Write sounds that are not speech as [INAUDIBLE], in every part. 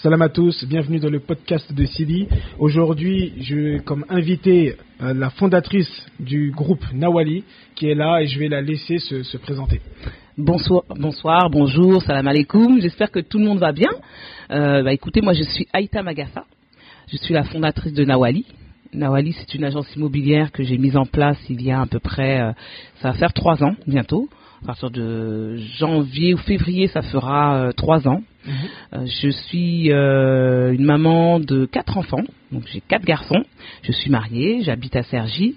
Salam à tous, bienvenue dans le podcast de Sidi. Aujourd'hui, je comme invité euh, la fondatrice du groupe Nawali qui est là et je vais la laisser se, présenter. Bonsoir, bonsoir, bonjour, salam alaikum. J'espère que tout le monde va bien. Euh, bah, écoutez, moi je suis Aïta Magassa. Je suis la fondatrice de Nawali. Nawali, c'est une agence immobilière que j'ai mise en place il y a à peu près, euh, ça va faire trois ans bientôt. À partir de janvier ou février, ça fera trois ans. Euh, je suis euh, une maman de quatre enfants, donc j'ai quatre garçons. Je suis mariée, j'habite à Cergy.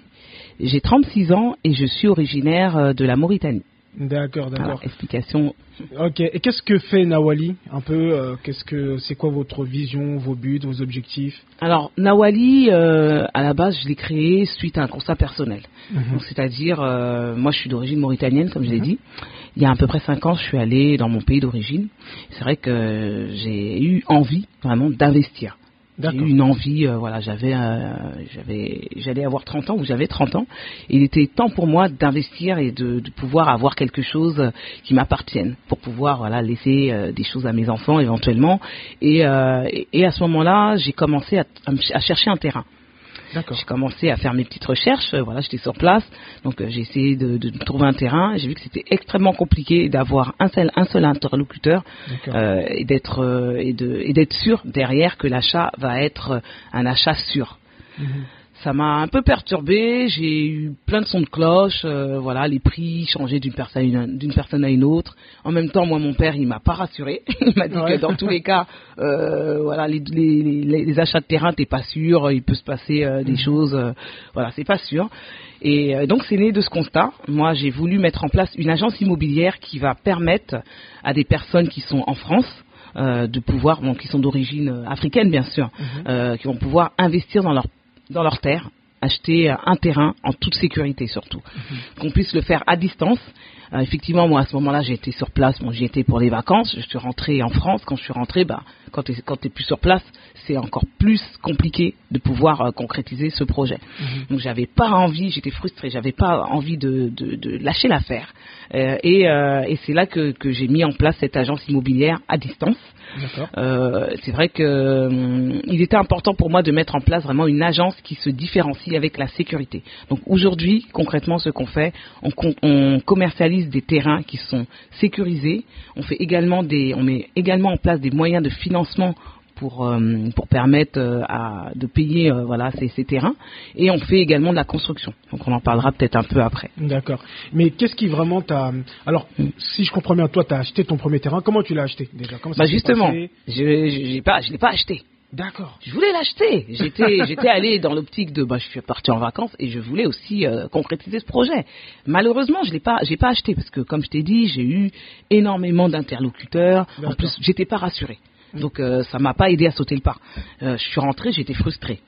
J'ai 36 ans et je suis originaire euh, de la Mauritanie. D'accord, d'accord. explication. Ok. Et qu'est-ce que fait Nawali Un peu. qu'est-ce que c'est quoi votre vision, vos buts, vos objectifs? Alors Nawali, à la base, je l'ai créé suite à un constat personnel. Mhm. C'est-à-dire, moi, je suis d'origine mauritanienne, comme je l'ai mhm. dit il y a à peu près cinq ans, je suis allé dans mon pays d'origine. C'est vrai que j'ai eu envie vraiment d'investir. Une envie, euh, voilà, j'avais, euh, j'avais, j'allais avoir 30 ans ou j'avais 30 ans. il était temps pour moi d'investir et de, de, pouvoir avoir quelque chose qui m'appartienne, pour pouvoir, voilà, laisser euh, des choses à mes enfants éventuellement. Et, et, à ce moment-là, j'ai commencé à, à chercher un terrain. J'ai commencé à faire mes petites recherches. Euh, voilà, j'étais sur place, donc euh, j'ai essayé de, trouver un terrain. J'ai vu que c'était extrêmement compliqué d'avoir un seul, un seul interlocuteur euh, et d'être et d'être sûr derrière que l'achat va être un achat sûr. Mhm ça m'a un peu perturbé. J'ai eu plein de sons de cloche. Euh, voilà, les prix changeaient d'une personne d'une personne à une autre. En même temps, moi, mon père, il m'a pas rassuré. [LAUGHS] il m'a dit que dans tous les cas, euh, voilà, les, les, les, achats de terrain, t'es pas sûr. Il peut se passer euh, des mhm. choses. Euh, voilà, c'est pas sûr. Et donc, c'est né de ce constat. Moi, j'ai voulu mettre en place une agence immobilière qui va permettre à des personnes qui sont en France de pouvoir, bon, qui sont d'origine africaine bien sûr, mhm. qui vont pouvoir investir dans leur dans leur terre, acheter un terrain en toute sécurité surtout. Mhm. Qu'on puisse le faire à distance. Euh, effectivement, moi à ce moment-là, été sur place. Bon, j'y étais pour les vacances. Je suis rentré en France. Quand je suis rentré, bah, quand tu quand plus sur place, c'est encore plus compliqué de pouvoir euh, concrétiser ce projet. Mhm. Donc j'avais pas envie, j'étais frustré, j'avais pas envie de, de, de lâcher l'affaire. Euh, et, et c'est là que, que j'ai mis en place cette agence immobilière à distance. C'est vrai que hum, il était important pour moi de mettre en place vraiment une agence qui se différencie avec la sécurité. Donc aujourd'hui, concrètement, ce qu'on fait, on, on, commercialise des terrains qui sont sécurisés. On fait également des, on met également en place des moyens de financement pour euh, pour permettre euh, à, de payer euh, voilà ces, ces, terrains. Et on fait également de la construction. Donc on en parlera peut-être un peu après. D'accord. Mais qu'est-ce qui vraiment t'a alors mm. si je comprends bien toi tu as acheté ton premier terrain. Comment tu l'as acheté déjà? Comment bah justement je pas je l'ai pas acheté D'accord. Je voulais l'acheter. J'étais, [LAUGHS] j'étais allé dans l'optique de, bah, je suis parti en vacances et je voulais aussi concrétiser ce projet. Malheureusement, je l'ai pas, j'ai pas acheté parce que, comme je t'ai dit, j'ai eu énormément d'interlocuteurs. En plus, j'étais pas rassuré. Donc euh, ça m'a pas aidé à sauter le pas. Euh, je suis rentré, j'étais frustré.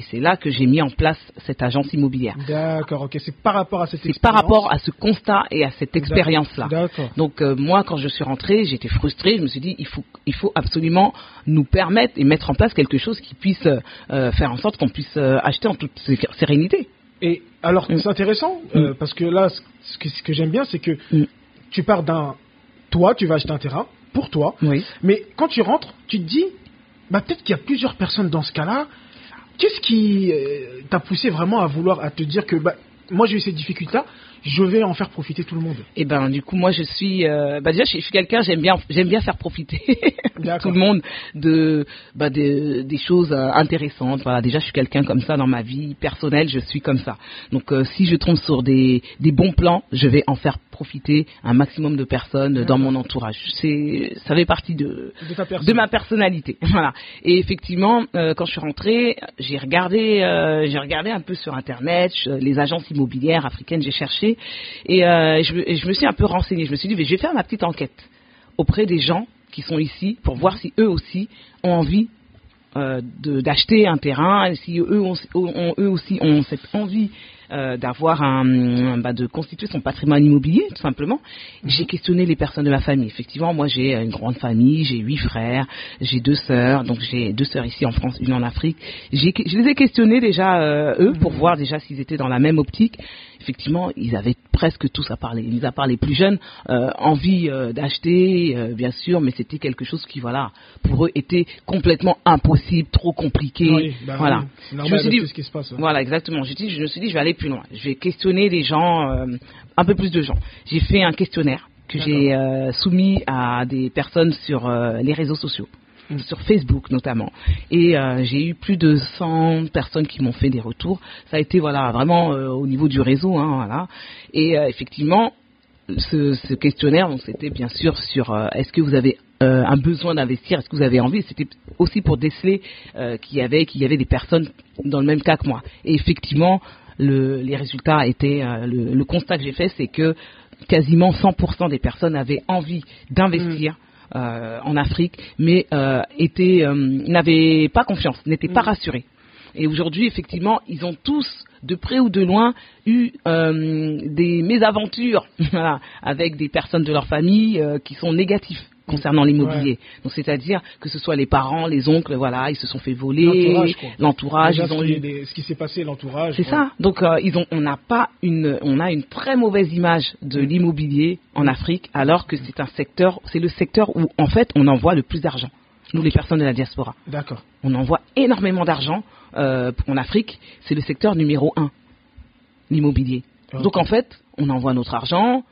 Et c'est là que j'ai mis en place cette agence immobilière. D'accord, ok. C'est par rapport à cette C'est par rapport à ce constat et à cette expérience-là. D'accord. Donc euh, moi, quand je suis rentré, j'étais frustré. Je me suis dit, il faut, il faut absolument nous permettre et mettre en place quelque chose qui puisse faire en sorte qu'on puisse acheter en toute sérénité. Et alors, mm. c'est intéressant mm. parce que là, ce que, ce que j'aime bien, c'est que mm. tu pars d'un, toi, tu vas acheter un terrain pour toi. Oui. Mais quand tu rentres, tu te dis, bah, peut-être qu'il y a plusieurs personnes dans ce cas-là. Qu'est-ce qui euh, t'a poussé vraiment à vouloir, à te dire que bah, moi j'ai eu cette difficulté-là, je vais en faire profiter tout le monde. Et eh ben du coup moi je suis euh, bah déjà je suis quelqu'un j'aime bien j'aime bien faire profiter [LAUGHS] tout le monde de bah, des, des choses euh, intéressantes. Voilà déjà je suis quelqu'un comme ça dans ma vie personnelle je suis comme ça. Donc euh, si je tombe sur des des bons plans je vais en faire profiter un maximum de personnes dans mon entourage. C'est ça fait partie de de, de ma personnalité. [LAUGHS] Voilà. Et effectivement quand je suis rentrée j'ai regardé j'ai regardé un peu sur internet les agences immobilières africaines j'ai cherché euh, et, je, me suis un peu renseignée. Je me suis dit, mais je vais faire ma petite enquête auprès des gens qui sont ici pour voir si eux aussi ont envie euh, d'acheter un terrain, si eux, ont, eux aussi ont cette envie euh, d'avoir un, bah, de constituer son patrimoine immobilier, tout simplement. J'ai questionné les personnes de ma famille. Effectivement, moi j'ai une grande famille, j'ai huit frères, j'ai deux sœurs, donc j'ai deux sœurs ici en France, une en Afrique. Je les ai questionnés déjà eux pour voir déjà s'ils étaient dans la même optique. Effectivement, ils avaient presque tous à parler. Ils à part les plus jeunes, euh, envie euh, d'acheter, euh, bien sûr, mais c'était quelque chose qui, voilà, pour eux était complètement impossible, trop compliqué. Bah voilà. je me suis dit, ce qui se passe, voilà, exactement. Je, je me suis dit, je vais aller plus loin. Je vais questionner les gens, un peu plus de gens. J'ai fait un questionnaire que j'ai soumis à des personnes sur les réseaux sociaux sur Facebook notamment. Et euh, j'ai eu plus de 100 personnes qui m'ont fait des retours. Ça a été voilà vraiment euh, au niveau du réseau, hein, voilà. Et euh, effectivement, ce, questionnaire, c'était bien sûr sur est-ce que vous avez un besoin d'investir, est-ce que vous avez envie? C'était aussi pour déceler qu'il y avait qu'il y avait des personnes dans le même cas que moi. Et effectivement, le, les résultats étaient le, le, constat que j'ai fait, c'est que quasiment 100% des personnes avaient envie d'investir. Mmh. Euh, en Afrique, mais euh, étaient, euh, n'avaient pas confiance, n'étaient pas mm. rassurés. Et aujourd'hui, effectivement, ils ont tous, de près ou de loin, eu des mésaventures [LAUGHS] avec des personnes de leur famille qui sont négatives concernant l'immobilier. Donc c'est-à-dire que ce soit les parents, les oncles, voilà, ils se sont fait voler, l'entourage, ils ont eu ce qui s'est passé, l'entourage. C'est ça. Donc euh, ils ont, on n'a pas une, on a une très mauvaise image de l'immobilier en Afrique, alors que c'est un secteur, c'est le secteur où en fait on envoie le plus d'argent. Nous, les personnes de la diaspora. D'accord. On envoie énormément d'argent euh, en Afrique. C'est le secteur numéro un, l'immobilier. Donc en fait, on envoie notre argent,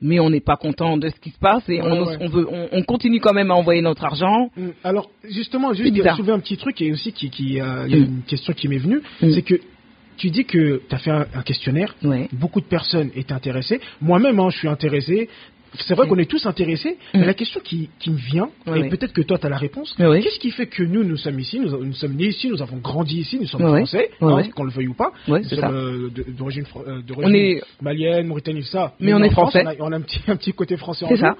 mais on n'est pas content de ce qui se passe et on, veut, on, continue quand même à envoyer notre argent. Mm. Alors justement, juste soulever un petit truc et aussi qui, qui euh, y a mm. une question qui m'est venue, mm. c'est que tu dis que tu as fait un, questionnaire, beaucoup de personnes étaient intéressées. Moi-même, hein, je suis intéressé c'est vrai qu'on est tous intéressés, mais mm. la question qui, qui me vient, et peut-être que toi tu as la réponse, qu'est-ce qui fait que nous, nous sommes ici, nous, sommes nés ici, nous avons grandi ici, nous sommes français, hein, qu'on le veuille ou pas, nous sommes euh, d'origine euh, malienne, mauritanienne, ça. Mais, on est français. On a, un, petit, un petit côté français en nous. ça.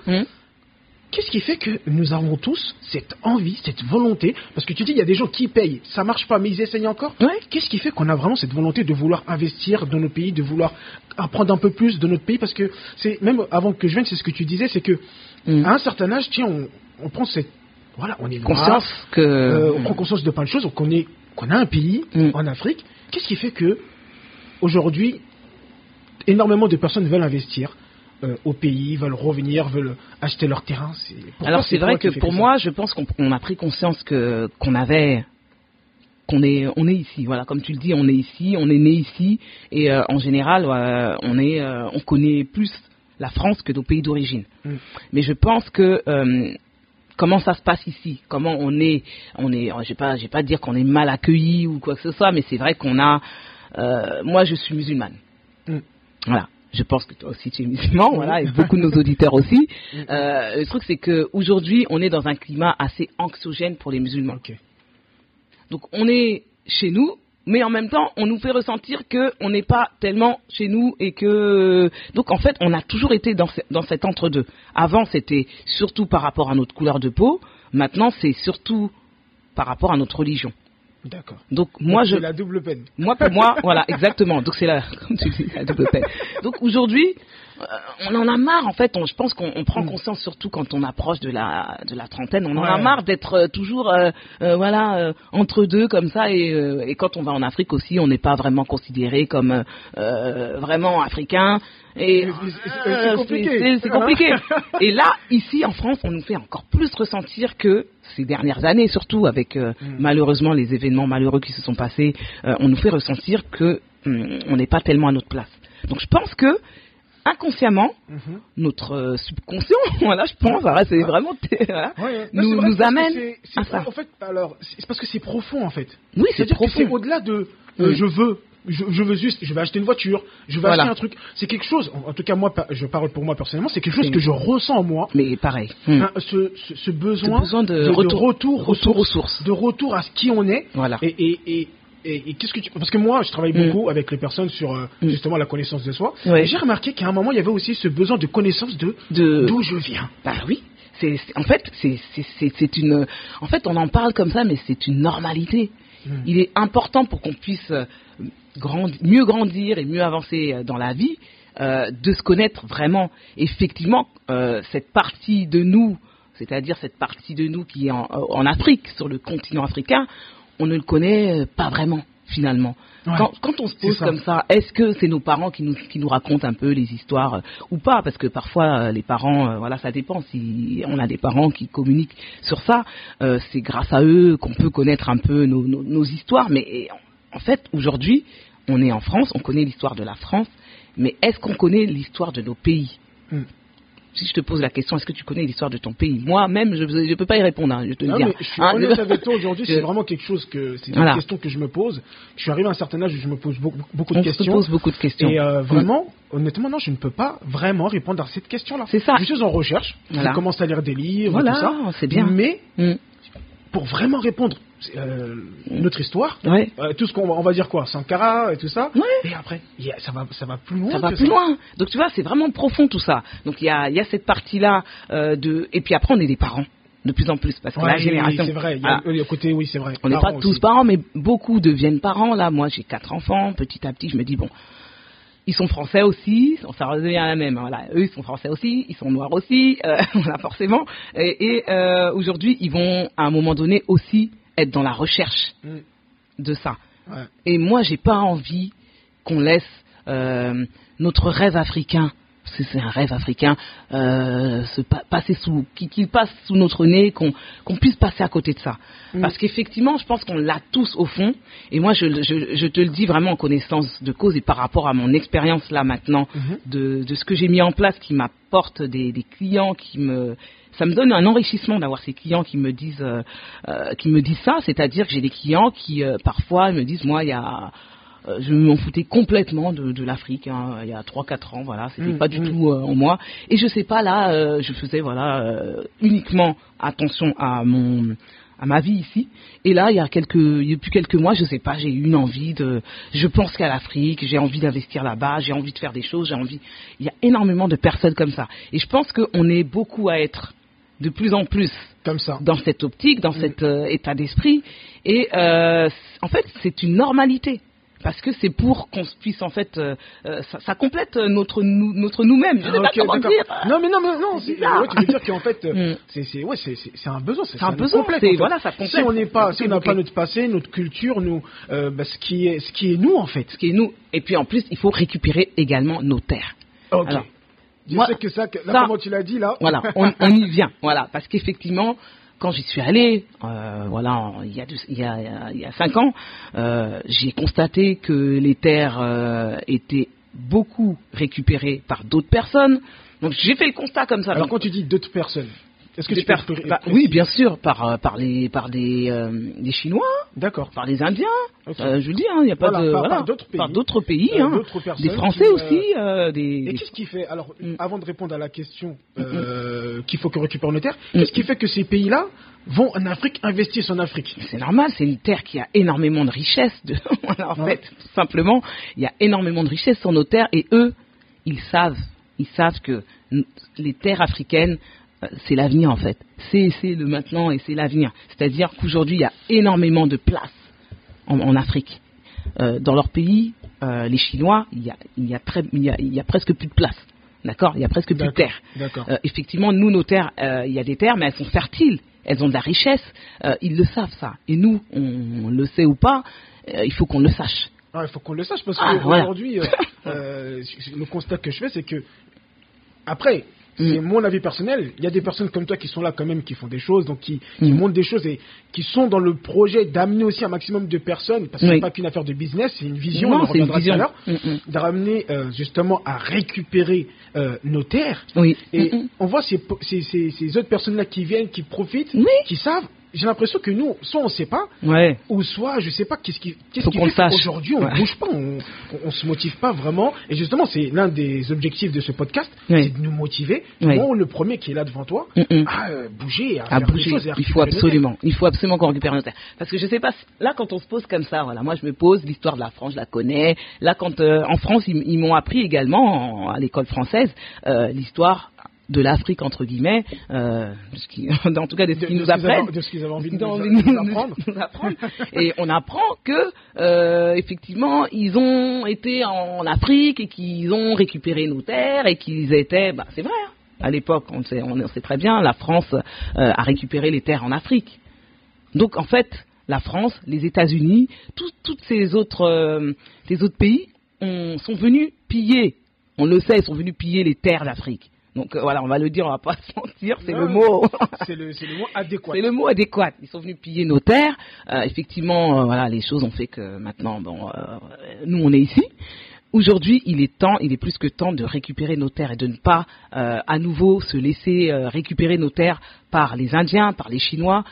Mm. Qu'est-ce qui fait que nous avons tous cette envie, cette volonté? Parce que tu dis, il y a des gens qui payent, ça marche pas, mais ils essayent encore? Qu'est-ce qui fait qu'on a vraiment cette volonté de vouloir investir dans nos pays, de vouloir apprendre un peu plus de notre pays? Parce que c'est même avant que je vienne, c'est ce que tu disais, c'est que mm. à un certain âge, tiens, on, prend cette voilà, on est conscience que euh, on prend conscience de plein de choses, qu'on est qu'on a un pays mm. en Afrique. Qu'est-ce qui fait que aujourd'hui énormément de personnes veulent investir? Euh, au pays, veulent revenir, veulent acheter leur terrain. Alors c'est vrai que pour moi, je pense qu'on a pris conscience que qu'on avait qu'on est on est ici voilà comme tu le dis on est ici on est né ici et euh, en général on est euh, on connaît plus la France que nos pays d'origine mm. mais je pense que comment ça se passe ici? Comment on est on est j'ai pas j'ai pas dire qu'on est mal accueilli ou quoi que ce soit mais c'est vrai qu'on a moi je suis musulmane mm. voilà je pense que toi aussi tu es musulman, voilà, et beaucoup de nos auditeurs aussi. [LAUGHS] Euh, le truc, c'est qu'aujourd'hui, on est dans un climat assez anxiogène pour les musulmans. Donc, on est chez nous, mais en même temps, on nous fait ressentir qu'on n'est pas tellement chez nous et que. Donc, en fait, on a toujours été dans, dans cet entre-deux. Avant, c'était surtout par rapport à notre couleur de peau. Maintenant, c'est surtout par rapport à notre religion. D'accord. Donc moi je la double peine. Moi pour moi voilà exactement. Donc c'est la [LAUGHS] comme tu dis la double peine. Donc aujourd'hui on en a marre en fait. je pense qu'on prend mm. conscience surtout quand on approche de la de la trentaine. On en a marre d'être euh, toujours euh, voilà entre deux comme ça et, et, quand on va en Afrique aussi, on n'est pas vraiment considéré comme vraiment africain. Et c'est compliqué. C'est compliqué. [LAUGHS] et là, ici en France, on nous fait encore plus ressentir que ces dernières années, surtout avec mm. malheureusement les événements malheureux qui se sont passés, on nous fait ressentir que mm, on n'est pas tellement à notre place. Donc je pense que inconsciemment, mhm. notre euh, subconscient, [LAUGHS] voilà, je pense, c'est vraiment, nous, nous amène à ça. En fait, alors, c'est parce que c'est profond, en fait. Oui, c'est profond. C'est au-delà de euh, je veux. Je, veux juste, je vais acheter une voiture, je vais acheter un truc. C'est quelque chose, en, tout cas moi, je parle pour moi personnellement, c'est quelque chose que je ressens en moi. Mais pareil. Hein, ce, ce, besoin, de, retour, retour, retour, aux sources, de retour à ce qui on est. Voilà. Et, et, et et, qu'est-ce que tu... Parce que moi, je travaille mm. beaucoup avec les personnes sur euh, mm. justement la connaissance de soi. J'ai remarqué qu'à un moment, il y avait aussi ce besoin de connaissance de d'où je viens. Bah oui. C'est, en fait, c'est, une. En fait, on en parle comme ça, mais c'est une normalité. Mm. Il est important pour qu'on puisse euh, mieux grandir et mieux avancer euh, dans la vie, de se connaître vraiment. Effectivement, cette partie de nous, c'est-à-dire cette partie de nous qui est en, en, Afrique, sur le continent africain, on ne le connaît pas vraiment. finalement quand, quand, on se pose comme ça, est-ce que c'est nos parents qui nous, qui nous racontent un peu les histoires euh, ou pas? Parce que parfois, euh, les parents, euh, voilà, ça dépend. Si on a des parents qui communiquent sur ça, c'est grâce à eux qu'on peut connaître un peu nos, nos, nos histoires. Mais en fait, aujourd'hui, on est en France, on connaît l'histoire de la France, mais est-ce qu'on connaît l'histoire de nos pays? Hmm si je te pose la question, est-ce que tu connais l'histoire de ton pays? Moi-même, je ne peux pas y répondre. Hein, je te non, Mais je suis hein, honnête avec toi aujourd'hui, c'est vraiment quelque chose que c'est une question que je me pose. Je suis arrivé à un certain âge où je me pose beaucoup, beaucoup de questions. On se pose beaucoup de questions. Et euh, vraiment, honnêtement, non, je ne peux pas vraiment répondre à cette question-là. C'est ça. Je suis en recherche. Je commence à lire des livres, voilà, tout ça. c'est bien. Mais mm. pour vraiment répondre euh, notre histoire, euh, tout ce qu'on va, on va dire quoi, Sankara et tout ça. Et après, ça va, ça va plus loin. Ça va plus loin. Donc tu vois, c'est vraiment profond tout ça. Donc il y a, y a cette partie-là euh, de, et puis après on est des parents de plus en plus parce que la génération. c'est vrai. Il y a le côté, oui, c'est vrai. On n'est pas tous parents, mais beaucoup deviennent parents. Là, moi, j'ai quatre enfants. Petit à petit, je me dis bon, ils sont français aussi, ça revient à la même. Voilà, eux ils sont français aussi, ils sont noirs aussi, euh, [LAUGHS] voilà forcément. Et, et euh, aujourd'hui, ils vont à un moment donné aussi être dans la recherche mm. de ça. Et moi, j'ai pas envie qu'on laisse euh, notre rêve africain, c'est un rêve africain, euh, se passer sous, qu'il passe sous notre nez, qu'on puisse passer à côté de ça. Mm. Parce qu'effectivement, je pense qu'on l'a tous au fond. Et moi, je, je, te le dis vraiment en connaissance de cause et par rapport à mon expérience là maintenant mm-hmm. de, de, ce que j'ai mis en place, qui m'apporte des, des clients qui me ça me donne un enrichissement d'avoir ces clients qui me disent euh, euh, qui me disent ça, c'est-à-dire que j'ai des clients qui euh, parfois me disent moi il y a je m'en foutais complètement de, l'Afrique hein, il y a 3-4 ans voilà. C'était mmh, pas du mmh. tout en moi. Et je sais pas là je faisais voilà uniquement attention à mon à ma vie ici. Et là il y a quelques plus quelques mois je sais pas j'ai eu une envie de je pense qu'à l'Afrique j'ai envie d'investir là-bas j'ai envie de faire des choses j'ai envie il y a énormément de personnes comme ça. Et je pense qu'on est beaucoup à être de plus en plus comme ça. dans cette optique, dans mm. cet euh, état d'esprit. Et euh, en fait, c'est une normalité. Parce que c'est pour qu'on puisse en fait, euh, ça, complète notre nous, notre nous-mêmes. Je sais pas comment dire. Non mais non mais non, c'est, ouais, tu veux dire qu'en fait, mm. c'est, c'est ouais c'est, c'est un besoin, c'est un besoin. Complète, voilà, ça complète. Si on n'est pas, si on n'a pas notre passé, notre culture, nous, bah, ce qui est, ce qui est nous en fait. Ce qui est nous. Et puis en plus, il faut récupérer également nos terres. Ok. Je sais que ça, là, comment tu l'as dit là. Voilà, [LAUGHS] on, y vient. Voilà, parce qu'effectivement, quand j'y suis allé, euh, voilà, il y a, il y a, il y a cinq ans, euh, j'ai constaté que les terres euh, étaient beaucoup récupérées par d'autres personnes. Donc j'ai fait le constat comme ça. Alors quand tu dis d'autres personnes, est-ce que tu peux bah, Oui, bien sûr, par, euh, par, les, par des, euh, Chinois, d'accord, par les Indiens. Euh, je veux dire, il n'y a pas de par, d'autres pays, par d'autres pays, hein, des Français aussi. des, et qu'est-ce qui fait Alors, mm. avant de répondre à la question mm, mm. qu'il faut que récupère nos terres, qu'est-ce qui fait que ces pays-là vont en Afrique investir en Afrique C'est normal, c'est une terre qui a énormément de richesses. De... [LAUGHS] en fait, tout simplement, il y a énormément de richesses sur nos terres et eux, ils savent, ils savent que les terres africaines c'est l'avenir en fait. C'est le maintenant et c'est l'avenir. C'est-à-dire qu'aujourd'hui, il y a énormément de place en, Afrique. Euh, dans leur pays, euh, les Chinois, il y, a, il, y a très, il, y a, il y a presque plus de place. D'accord? Il y a presque plus de terre. effectivement, nous, nos terres, il y a des terres, mais elles sont fertiles. Elles ont de la richesse. ils le savent, ça. Et nous, on, le sait ou pas, il faut qu'on le sache. Ah, il faut qu'on le sache parce ah, qu'aujourd'hui, le constat que je fais, c'est que après, c'est mm. mon avis personnel. Il y a des personnes comme toi qui sont là quand même, qui font des choses, donc qui, qui mm. montrent des choses et qui sont dans le projet d'amener aussi un maximum de personnes, parce que ce n'est pas qu'une affaire de business, c'est une vision, non, c'est une vision. Mm, d'amener euh, justement à récupérer euh, nos terres. Oui. Et on voit ces, ces, ces, ces autres personnes-là qui viennent, qui profitent, qui savent j'ai l'impression que nous, soit on ne sait pas, ou soit je ne sais pas qu'est-ce qui, qu'est-ce qui fait qu'aujourd'hui on ne bouge pas, on, ne se motive pas vraiment. Et justement, c'est l'un des objectifs de ce podcast, c'est de nous motiver. Moi, le premier qui est là devant toi, mm, mm. à euh, bouger, à, faire bouger. Des choses, il faut absolument, il faut absolument qu'on récupère nos terres. Parce que je ne sais pas, là quand on se pose comme ça, voilà, moi je me pose l'histoire de la France, je la connais. Là, quand euh, en France, ils, m'ont appris également à l'école française euh, l'histoire de l'Afrique entre guillemets, euh, qui, [LAUGHS] en tout cas de ce qu'ils nous apprennent, de ce qu'ils avaient envie de nous, apprendre. et on apprend que euh, effectivement ils ont été en Afrique et qu'ils ont récupéré nos terres et qu'ils étaient, bah, c'est vrai. Hein. à l'époque, on sait, on sait très bien, la France euh, a récupéré les terres en Afrique. Donc en fait, la France, les États-Unis, tous ces autres, autres pays sont venus piller. On le sait, ils sont venus piller les terres d'Afrique. Donc euh, voilà, on va le dire, on va pas se [LAUGHS] mentir, c'est le mot. c'est le, mot adéquat. C'est le mot adéquat. Ils sont venus piller nos terres. Euh, effectivement, euh, voilà, les choses ont fait que maintenant, bon, nous on est ici. Aujourd'hui, il est temps, il est plus que temps de récupérer nos terres et de ne pas à nouveau se laisser récupérer nos terres par les Indiens, par les Chinois,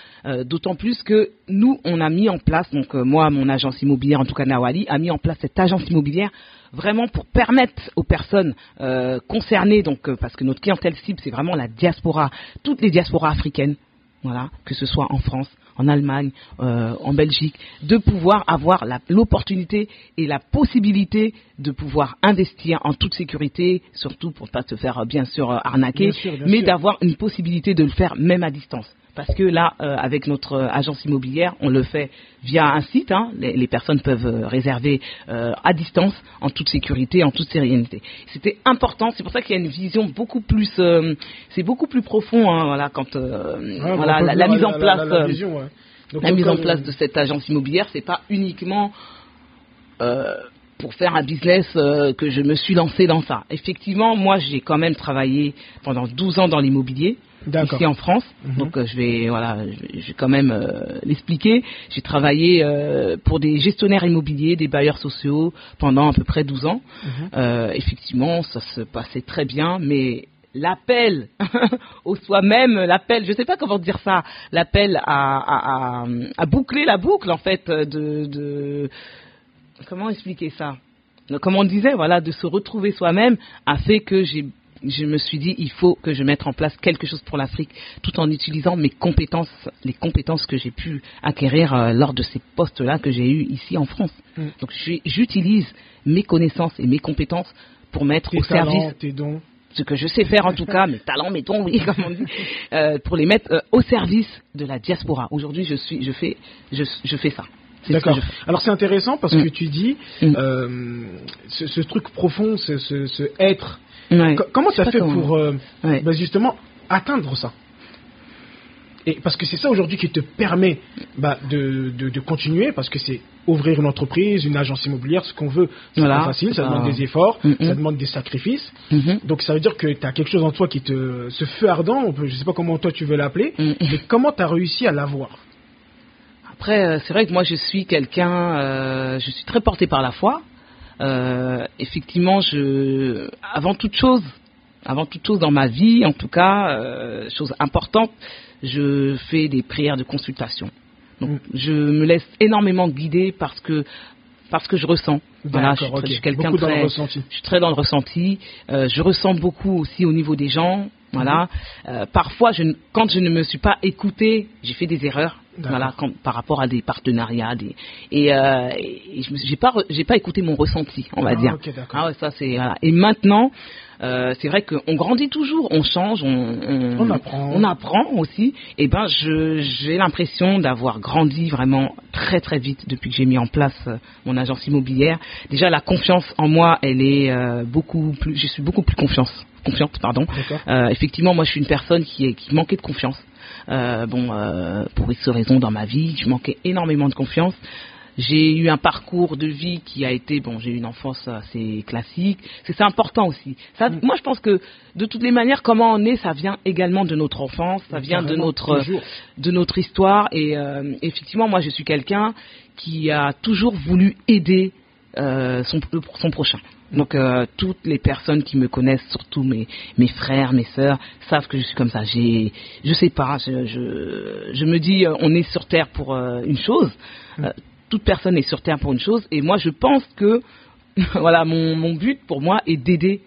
d'autant plus que nous, on a mis en place, donc moi, mon agence immobilière, en tout cas Nawali, a mis en place cette agence immobilière vraiment pour permettre aux personnes euh, concernées, donc euh, parce que notre clientèle cible c'est vraiment la diaspora, toutes les diasporas africaines, voilà, que ce soit en France, en Allemagne, euh, en Belgique, de pouvoir avoir l'opportunité et la possibilité de pouvoir investir en toute sécurité, surtout pour ne pas se faire bien sûr arnaquer, mais d'avoir une possibilité de le faire même à distance parce que là, euh, avec notre agence immobilière, on le fait via un site. Hein. les, personnes peuvent euh, réserver euh, à distance, en toute sécurité, en toute sérénité. C'était important. C'est pour ça qu'il y a une vision beaucoup plus, c'est beaucoup plus profond. Hein, voilà, quand voilà, la, mise en place, la, mise en place de cette agence immobilière, c'est pas uniquement pour faire un business que je me suis lancé dans ça. Effectivement, moi, j'ai quand même travaillé pendant 12 ans dans l'immobilier ici en France. Mhm. Donc euh, je vais voilà, je vais quand même euh, l'expliquer. J'ai travaillé euh, pour des gestionnaires immobiliers, des bailleurs sociaux pendant à peu près 12 ans. Mhm. effectivement, ça se passait très bien, mais l'appel [LAUGHS] au soi-même, l'appel, je ne sais pas comment dire ça, l'appel à, à, à, boucler la boucle en fait de, de comment expliquer ça? Comme on disait, voilà, de se retrouver soi-même a fait que j'ai je me suis dit, il faut que je mette en place quelque chose pour l'Afrique, tout en utilisant mes compétences, les compétences que j'ai pu acquérir euh, lors de ces postes-là que j'ai eus ici en France. Mm. Donc j'utilise mes connaissances et mes compétences pour mettre au service ce que je sais faire en tout cas, mes talents, mes dons, oui, [LAUGHS] comme on dit, euh, pour les mettre euh, au service de la diaspora. Aujourd'hui, je suis, je fais, je, je fais ça. D'accord. Alors c'est intéressant parce mm. que tu dis mm. ce, ce, truc profond, ce, ce, ce être Comment tu as fait pour euh, bah, justement atteindre ça? Et parce que c'est ça aujourd'hui qui te permet bah, de, de, continuer, parce que c'est ouvrir une entreprise, une agence immobilière, ce qu'on veut, c'est pas facile, ça demande des efforts, ça demande des sacrifices. Mm-hmm. Donc ça veut dire que tu as quelque chose en toi qui te... Ce feu ardent, je ne sais pas comment toi tu veux l'appeler, mais comment tu as réussi à l'avoir? Après, euh, c'est vrai que moi je suis quelqu'un, euh, je suis très porté par la foi. Euh, effectivement, je, avant toute chose, avant toute chose dans ma vie, en tout cas, euh, chose importante, je fais des prières de consultation. Donc, mm. je me laisse énormément guider parce que parce que je ressens. Voilà, je, suis, quelqu'un très, je suis très dans le ressenti. Euh, je ressens beaucoup aussi au niveau des gens. Voilà. Euh, parfois, je, quand je ne me suis pas écouté, j'ai fait des erreurs. Voilà, quand, par rapport à des partenariats, des, et, euh, et je j'ai pas, j'ai pas écouté mon ressenti, on va ah, dire. ah ouais, ça c'est. Voilà. Et maintenant, euh, c'est vrai qu'on grandit toujours, on change, on, on, on, apprend. on apprend aussi. Et ben, j'ai l'impression d'avoir grandi vraiment très très vite depuis que j'ai mis en place euh, mon agence immobilière. Déjà, la confiance en moi, elle est euh, beaucoup plus. Je suis beaucoup plus confiance confiante, pardon. Effectivement, moi, je suis une personne qui, qui manquait de confiance. Euh, bon, euh, pour X raisons dans ma vie, je manquais énormément de confiance. J'ai eu un parcours de vie qui a été, bon, j'ai eu une enfance assez classique. C'est important aussi. Ça, mm. Moi, je pense que de toutes les manières, comment on est, ça vient également de notre enfance, ça vient de notre, de notre histoire. Et euh, effectivement, moi, je suis quelqu'un qui a toujours voulu aider euh, son, son prochain. Donc euh, toutes les personnes qui me connaissent, surtout mes, mes frères, mes sœurs, savent que je suis comme ça. J'ai, je sais pas, je, je, je me dis, euh, on est sur terre pour euh, une chose. Mm. toute personne est sur terre pour une chose, et moi je pense que [LAUGHS] voilà, mon, mon but pour moi est d'aider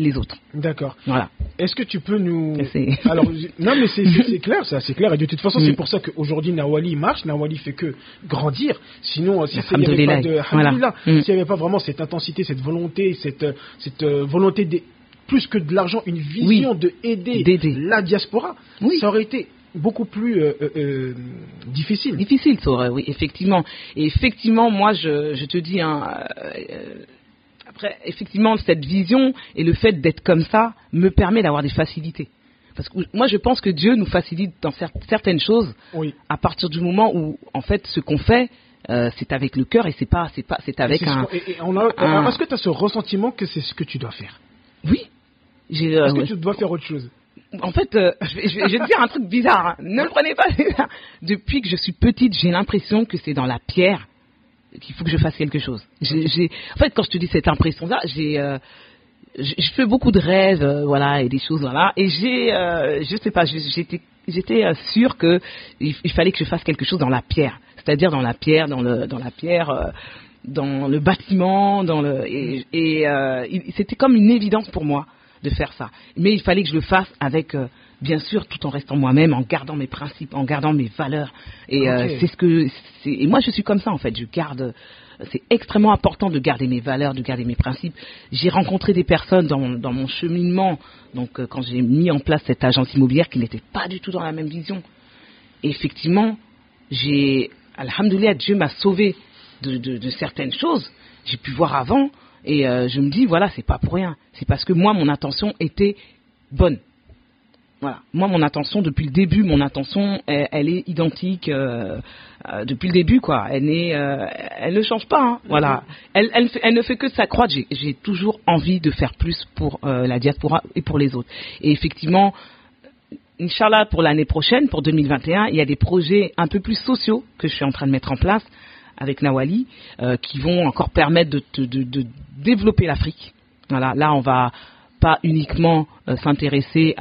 les autres. D'accord. Voilà. Est-ce que tu peux nous. [LAUGHS] Alors, non, mais c'est clair, c'est assez clair. Et de toute façon, c'est mm. pour ça qu'aujourd'hui, Nawali marche. Nawali fait que grandir. Sinon, si il n'y avait pas de. Voilà. Mm. S'il n'y avait pas vraiment cette intensité, cette volonté, cette, cette euh, volonté de, plus que de l'argent, une vision de aider la diaspora, ça aurait été beaucoup plus euh, euh, difficile. Difficile, ça aurait, oui, effectivement. Et effectivement, moi, je, je te dis, hein, après, effectivement, cette vision et le fait d'être comme ça me permet d'avoir des facilités. Parce que moi, je pense que Dieu nous facilite dans certaines choses à partir du moment où, en fait, ce qu'on fait, euh, c'est avec le cœur et c'est pas, c'est pas, c'est avec un. Est-ce que tu as ce ressentiment que c'est ce que tu dois faire? Oui. Euh, Est-ce que tu dois faire autre chose? En fait, euh, je, vais, je, vais, te dire un truc bizarre. Hein. Ne le prenez pas. [LAUGHS] Depuis que je suis petite, j'ai l'impression que c'est dans la pierre qu'il faut que je fasse quelque chose. en fait, quand je te dis cette impression-là, j'ai, je, fais beaucoup de rêves, voilà, et des choses, voilà. Et j'ai, je sais pas, j'étais, j'étais sûre que il, fallait que je fasse quelque chose dans la pierre c'est-à-dire dans la pierre, dans le dans la pierre, euh, dans le bâtiment, dans le et, euh, c'était comme une évidence pour moi de faire ça. Mais il fallait que je le fasse avec euh, bien sûr tout en restant moi-même, en gardant mes principes, en gardant mes valeurs. Et c'est ce que et moi je suis comme ça en fait. Je garde. C'est extrêmement important de garder mes valeurs, de garder mes principes. J'ai rencontré des personnes dans, dans mon cheminement, donc quand j'ai mis en place cette agence immobilière qui n'était pas du tout dans la même vision. Et effectivement, j'ai Alhamdoulilah, Dieu m'a sauvé de, certaines choses. J'ai pu voir avant et euh, je me dis, voilà, c'est pas pour rien. C'est parce que moi, mon intention était bonne. Voilà. Moi, mon intention, depuis le début, mon intention, elle, est identique euh, euh, depuis le début, quoi. Elle, elle ne change pas. Hein. Voilà. Elle, elle, ne fait que s'accroître. J'ai toujours envie de faire plus pour la diaspora et pour les autres. Et effectivement, Inch'Allah, pour l'année prochaine, pour 2021, il y a des projets un peu plus sociaux que je suis en train de mettre en place avec Nawali, euh, qui vont encore permettre de, développer l'Afrique. Voilà, là, on va pas uniquement euh, s'intéresser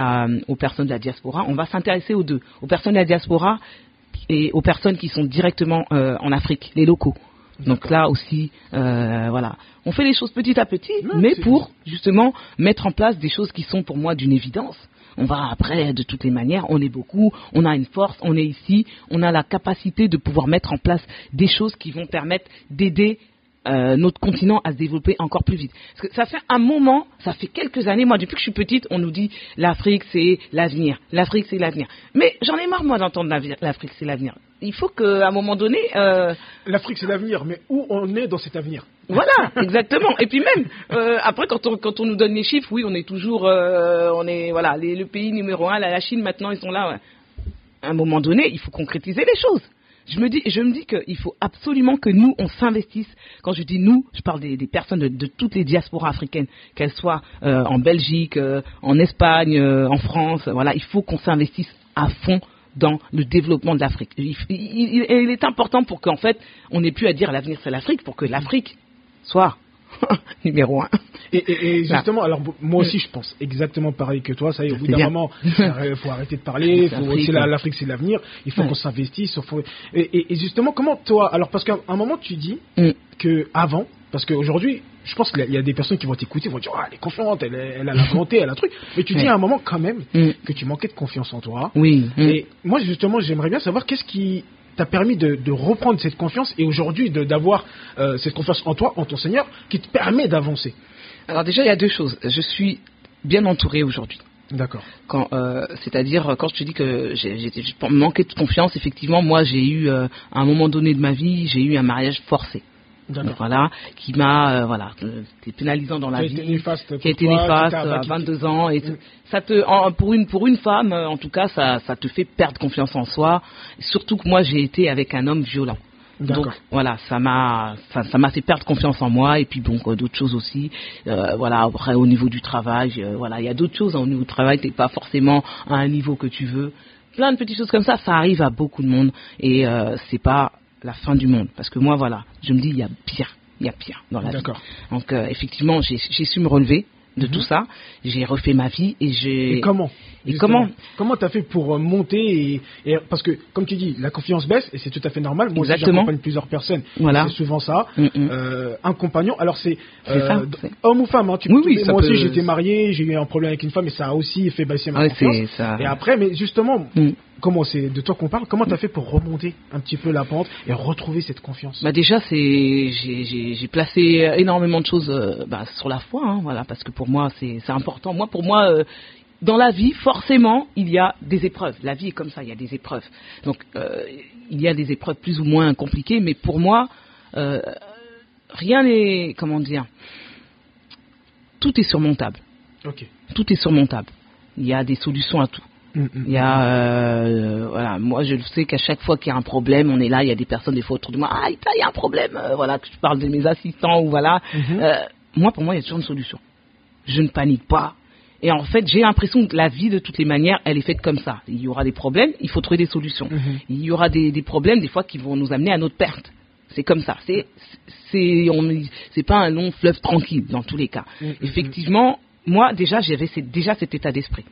aux personnes de la diaspora, on va s'intéresser aux deux, aux personnes de la diaspora et aux personnes qui sont directement euh, en Afrique, les locaux. Donc là aussi, voilà, on fait les choses petit à petit, mais pour justement mettre en place des choses qui sont pour moi d'une évidence. On va après, de toutes les manières, on est beaucoup, on a une force, on est ici, on a la capacité de pouvoir mettre en place des choses qui vont permettre d'aider euh, notre continent à se développer encore plus vite. Parce que ça fait un moment, ça fait quelques années, moi depuis que je suis petite, on nous dit l'Afrique c'est l'avenir, l'Afrique c'est l'avenir. Mais j'en ai marre moi d'entendre l'Afrique c'est l'avenir. Il faut qu'à un moment donné... Euh, L'Afrique c'est l'avenir, mais où on est dans cet avenir? Voilà, exactement. Et puis même, euh, après quand on, quand on nous donne les chiffres, oui on est toujours, on est, voilà, le pays numéro un, la, Chine maintenant ils sont là. À un moment donné, il faut concrétiser les choses je me dis, je me dis qu'il faut absolument que nous, on s'investisse. Quand je dis nous, je parle des, personnes de, toutes les diasporas africaines, qu'elles soient euh, en Belgique, euh, en Espagne, euh, en France. Voilà, il faut qu'on s'investisse à fond dans le développement de l'Afrique. Il, il, est important pour qu'en fait, on n'ait plus à dire l'avenir c'est l'Afrique, pour que l'Afrique soit [LAUGHS] numéro un. Et, justement, alors moi aussi, je pense exactement pareil que toi. Ça y est, au bout d'un moment, [LAUGHS] il faut arrêter de parler. L'Afrique, c'est l'avenir. Il faut qu'on s'investisse. Et, justement, comment toi, alors parce qu'à un moment, tu dis mm. que avant, parce qu'aujourd'hui, je pense qu'il y a des personnes qui vont t'écouter, vont dire ah, elle est confiante, elle, elle a [LAUGHS] la volonté, elle a un truc. Mais tu dis à un moment quand même mm. que tu manquais de confiance en toi. Oui. Mm. Et moi, justement, j'aimerais bien savoir qu'est-ce qui t'a permis de, reprendre cette confiance et aujourd'hui d'avoir euh, cette confiance en toi, en ton Seigneur, qui te permet d'avancer Alors déjà, il y a deux choses. Je suis bien entouré aujourd'hui. D'accord. Euh, c'est-à-dire quand je te dis que j'ai manqué de confiance, effectivement, moi j'ai eu euh, à un moment donné de ma vie, j'ai eu un mariage forcé voilà, qui m'a, euh, voilà, c'était pénalisant dans la vie, qui a été néfaste à 22 ans, et ça te, pour une pour une femme, en tout cas, ça, ça te fait perdre confiance en soi. Surtout que moi, j'ai été avec un homme violent. Donc voilà, ça m'a ça m'a fait perdre confiance en moi et puis bon d'autres choses aussi. Euh, voilà après au niveau du travail, euh, voilà il y a d'autres choses hein, au niveau du travail, t'es pas forcément à un niveau que tu veux. Plein de petites choses comme ça, ça arrive à beaucoup de monde et euh, c'est pas la fin du monde. Parce que moi, voilà, je me dis, il y a pire, il y a pire dans la vie. Donc, euh, effectivement, j'ai su me relever de mhm. tout ça. J'ai refait ma vie et j'ai. Et comment Et comment Comment t'as fait pour euh, monter et, parce que comme tu dis, la confiance baisse et c'est tout à fait normal. Moi j'accompagne plusieurs personnes. Voilà. C'est souvent ça. Mm, mm. Euh, un compagnon. Alors c'est euh, homme ou femme. Hein, tu, oui, oui, moi aussi j'étais marié, j'ai eu un problème avec une femme et ça a aussi fait baisser ma confiance. Ça... Et après, mais justement. Mm. Comment c'est de toi qu'on parle? Comment tu as fait pour remonter un petit peu la pente et retrouver cette confiance? Bah déjà c'est j'ai placé énormément de choses bah, sur la foi, hein, voilà, parce que pour moi c'est important. Moi pour moi dans la vie, forcément, il y a des épreuves. La vie est comme ça, il y a des épreuves. Donc, euh, il y a des épreuves plus ou moins compliquées, mais pour moi, euh, rien n'est, comment dire, tout est surmontable. Tout est surmontable. il y a des solutions à tout. Mm, mm, il y a, mm. euh, voilà, moi je sais qu'à chaque fois qu'il y a un problème, on est là, il y a des personnes des fois autour de moi, ah, il y a un problème, euh, voilà, que je parle de mes assistants ou voilà. Mm-hmm. Euh, moi, pour moi, il y a toujours une solution. Je ne panique pas. Et en fait, j'ai l'impression que la vie, de toutes les manières, elle est faite comme ça. Il y aura des problèmes, il faut trouver des solutions. Mm-hmm. Il y aura des, des, problèmes, des fois, qui vont nous amener à notre perte. C'est comme ça. C'est, c'est, c'est pas un long fleuve tranquille dans tous les cas. Effectivement, moi déjà, j'avais déjà cet état d'esprit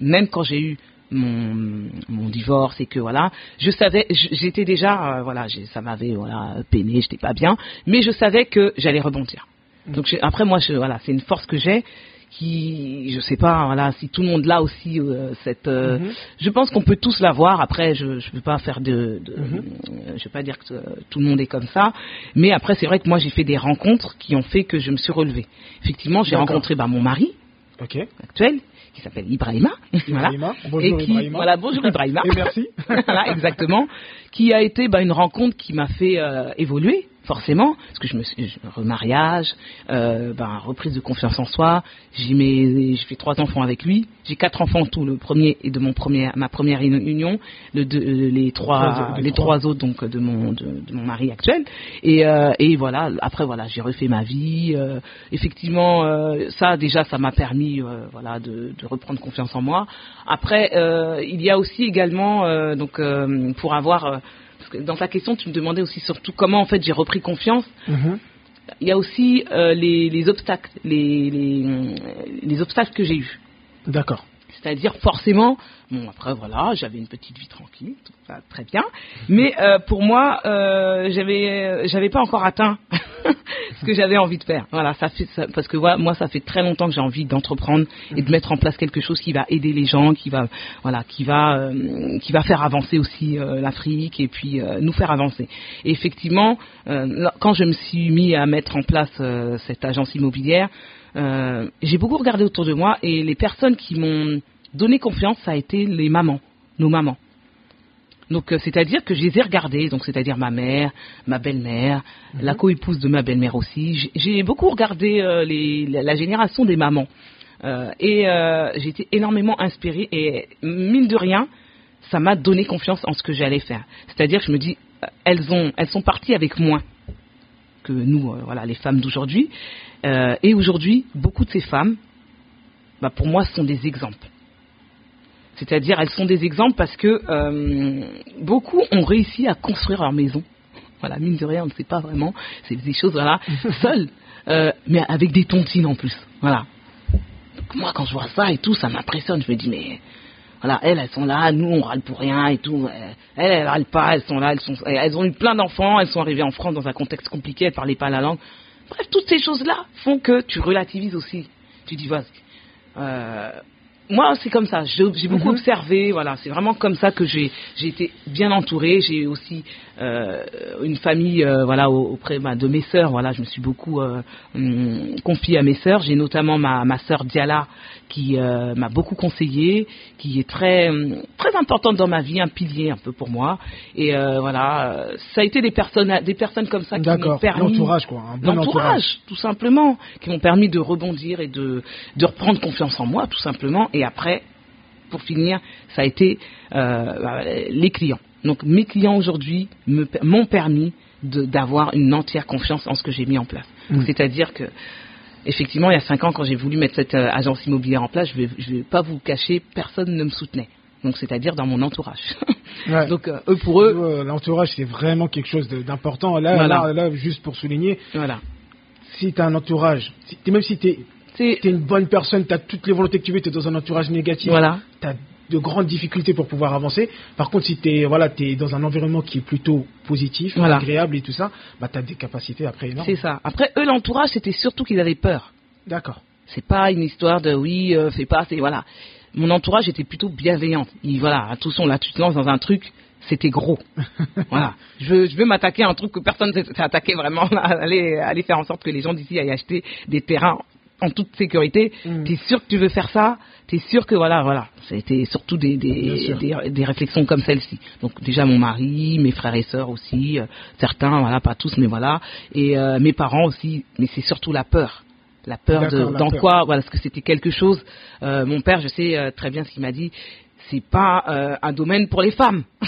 même quand j'ai eu mon, mon, divorce et que voilà, je savais, j'étais déjà, euh, voilà, ça m'avait voilà peiné, j'étais pas bien, mais je savais que j'allais rebondir. Mm. Donc après moi, je, voilà, c'est une force que j'ai qui, je sais pas, voilà, si tout le monde l'a aussi euh, cette, euh, mm-hmm. je pense qu'on peut tous l'avoir. Après, je, je peux pas faire de, de mm-hmm. je vais pas dire que tout le monde est comme ça, mais après c'est vrai que moi j'ai fait des rencontres qui ont fait que je me suis relevée. Effectivement, j'ai rencontré bah, mon mari actuel qui s'appelle Ibrahima. voilà. Bonjour et qui, Ibrahima. Voilà, bonjour Ibrahima. et merci. [LAUGHS] voilà, exactement. Qui a été bah, une rencontre qui m'a fait euh, évoluer forcément, parce que je me suis remariage, euh, ben, reprise de confiance en soi. J'ai mes, j'ai fait trois enfants avec lui. J'ai quatre enfants tout. Le premier est de mon premier, ma première union. Le deux, euh, les trois, les trois. autres donc de mon de, mon mari actuel. Et, euh, et voilà. Après voilà, j'ai refait ma vie. Euh, effectivement, euh, ça déjà, ça m'a permis euh, voilà de, de, reprendre confiance en moi. Après, il y a aussi également donc pour avoir dans ta question, tu me demandais aussi surtout comment en fait j'ai repris confiance. Mhm. Il y a aussi euh, les, obstacles, les, les, obstacles que j'ai eus. D'accord. C'est-à-dire forcément, bon après voilà, j'avais une petite vie tranquille, tout ça très bien, mais euh, pour moi, euh, j'avais j'avais pas encore atteint [LAUGHS] ce que j'avais envie de faire. Voilà, ça fait parce que voilà, moi ça fait très longtemps que j'ai envie d'entreprendre et de mettre en place quelque chose qui va aider les gens, qui va voilà, qui va euh, qui va faire avancer aussi l'Afrique et puis nous faire avancer. Et effectivement, quand je me suis mis à mettre en place cette agence immobilière, j'ai beaucoup regardé autour de moi et les personnes qui m'ont donner confiance, ça a été les mamans, nos mamans. Donc, euh, c'est-à-dire que je les ai regardées, donc c'est-à-dire ma mère, ma belle-mère, mhm. la coépouse de ma belle-mère aussi. J'ai beaucoup regardé euh, les, la, génération des mamans. Euh, et j'ai été énormément inspirée et mine de rien, ça m'a donné confiance en ce que j'allais faire. C'est-à-dire que je me dis, elles, ont, elles sont parties avec moins que nous, voilà, les femmes d'aujourd'hui. et aujourd'hui, beaucoup de ces femmes, bah, pour moi, sont des exemples. C'est-à-dire, elles sont des exemples parce que euh, beaucoup ont réussi à construire leur maison. Voilà, mine de rien, on ne sait pas vraiment. C'est des choses, voilà, [LAUGHS] seules, euh, mais avec des tontines en plus. Voilà. Donc, moi, quand je vois ça et tout, ça m'impressionne. Je me dis, mais voilà, elles, elles sont là, nous, on râle pour rien et tout. Elles, elles râlent pas, elles sont là, elles, sont, elles ont eu plein d'enfants, elles sont arrivées en France dans un contexte compliqué, elles parlaient pas la langue. Bref, toutes ces choses-là font que tu relativises aussi. Tu dis, vas-y. Euh, moi, c'est comme ça. J'ai beaucoup mhm. observé. Voilà, c'est vraiment comme ça que j'ai été bien entourée. J'ai aussi euh, une famille, euh, voilà, auprès bah, de mes sœurs. Voilà, je me suis beaucoup euh, hum, confiée à mes sœurs. J'ai notamment ma ma sœur Diala qui m'a beaucoup conseillé, qui est très hum, très importante dans ma vie, un pilier un peu pour moi. Et voilà, ça a été des personnes des personnes comme ça qui m'ont permis l'entourage quoi, un bon l'entourage tout simplement, qui m'ont permis de rebondir et de de reprendre confiance en moi tout simplement et après, pour finir, ça a été euh, les clients. Donc mes clients aujourd'hui m'ont permis d'avoir une entière confiance en ce que j'ai mis en place. Mm. C'est-à-dire que effectivement, il y a cinq ans, quand j'ai voulu mettre cette euh, agence immobilière en place, je ne vais, je vais pas vous cacher, personne ne me soutenait. Donc, c'est-à-dire dans mon entourage. [LAUGHS] Donc, euh, eux, pour eux. L'entourage, c'est vraiment quelque chose d'important. Là, là, juste pour souligner, voilà. si tu as un entourage, même si tu es tu es une bonne personne, tu as toutes les volontés que tu veux, tu es dans un entourage négatif, voilà. tu as de grandes difficultés pour pouvoir avancer. Par contre, si tu es, voilà, es dans un environnement qui est plutôt positif, agréable et tout ça, bah, tu as des capacités après énormes. C'est ça. Après, eux, l'entourage, c'était surtout qu'ils avaient peur. D'accord. C'est pas une histoire de oui, euh, fais pas, c'est voilà. Mon entourage était plutôt bienveillant. Il, voilà, attention, là, tu te lances dans un truc, c'était gros. [LAUGHS] voilà. Je veux, je veux m'attaquer à un truc que personne ne s'est attaqué vraiment. [LAUGHS] aller, aller faire en sorte que les gens d'ici aillent acheter des terrains en toute sécurité. Mm. Tu es sûr que tu veux faire ça? Tu es sûr que voilà, voilà. C'était surtout des, des, des, réflexions comme celle-ci. Donc déjà mon mari, mes frères et sœurs aussi, euh, certains, voilà, pas tous, mais voilà, et euh, mes parents aussi. Mais c'est surtout la peur. La peur de dans quoi Voilà, parce que c'était quelque chose. Euh, mon père, je sais très bien ce qu'il m'a dit. C'est pas euh, un domaine pour les femmes. [LAUGHS]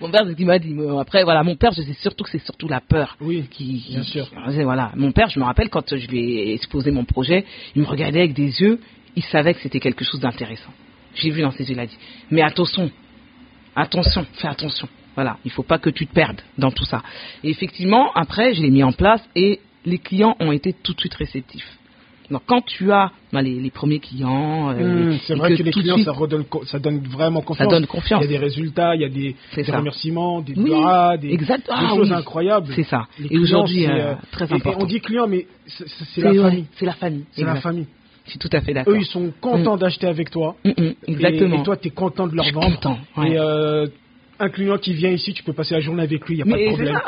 mon père, c'est ce qu'il m'a dit. Après, voilà, mon père, je sais surtout que c'est surtout la peur. Oui, qui, bien sûr. voilà, mon père, je me rappelle quand je lui ai exposé mon projet, il me regardait avec des yeux. Il savait que c'était quelque chose d'intéressant. J'ai vu dans ses yeux, il a dit. Mais attention, attention, fais attention. Voilà, il faut pas que tu te perdes dans tout ça. Et effectivement, après, je l'ai mis en place et les clients ont été tout de suite réceptifs. Donc quand tu as bah, les, premiers clients, euh, mmh, c'est vrai que, les clients ça, redonne, ça donne vraiment confiance. Ça donne confiance. Il y a des résultats, il y a des, remerciements, des oui, des, ah choses incroyables. C'est ça. et aujourd'hui, euh, très important. on dit client, mais c'est la, famille. C'est la famille. C'est la famille. Je suis tout à fait d'accord. Eux, ils sont contents mmh. d'acheter avec toi. Mmh, exactement. Et, toi, tu es content de leur vendre. Content, Et euh, un client qui vient ici, tu peux passer la journée avec lui, il n'y a pas de problème.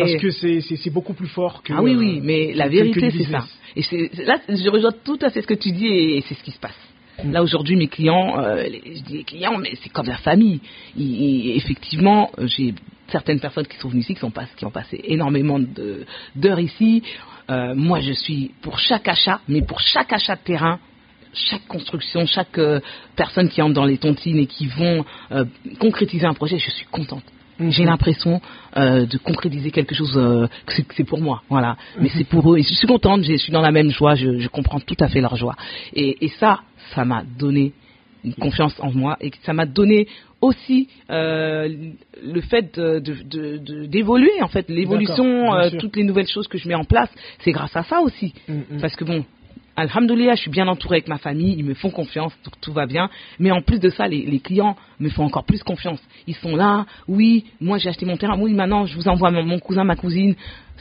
Parce que c'est beaucoup plus fort que. Ah oui, oui, mais la vérité, c'est ça. Et là, je rejoins tout à fait ce que tu dis et c'est ce qui se passe. Mm. Là aujourd'hui, mes clients, euh, je dis les clients, mais c'est comme la famille. effectivement, j'ai certaines personnes qui sont venues ici, qui, sont qui ont passé énormément d'heures ici. Euh, moi, je suis pour chaque achat, mais pour chaque achat de terrain, chaque construction, chaque euh, personne qui entre dans les tontines et qui vont euh, concrétiser un projet, je suis contente. Mhm. J'ai l'impression euh, de concrétiser quelque chose que c'est pour moi, voilà. Mais c'est pour eux. Et je suis contente, je suis dans la même joie, je, comprends tout à fait leur joie. Et, ça, ça m'a donné une confiance en moi et ça m'a donné aussi le fait d'évoluer de, en fait l'évolution toutes les nouvelles choses que je mets en place c'est grâce à ça aussi mhm. parce que bon Alhamdoulilah, je suis bien entourée avec ma famille, ils me font confiance, tout, tout va bien. Mais en plus de ça, les, clients me font encore plus confiance. Ils sont là, oui, moi j'ai acheté mon terrain, oui, maintenant je vous envoie mon, cousin, ma cousine.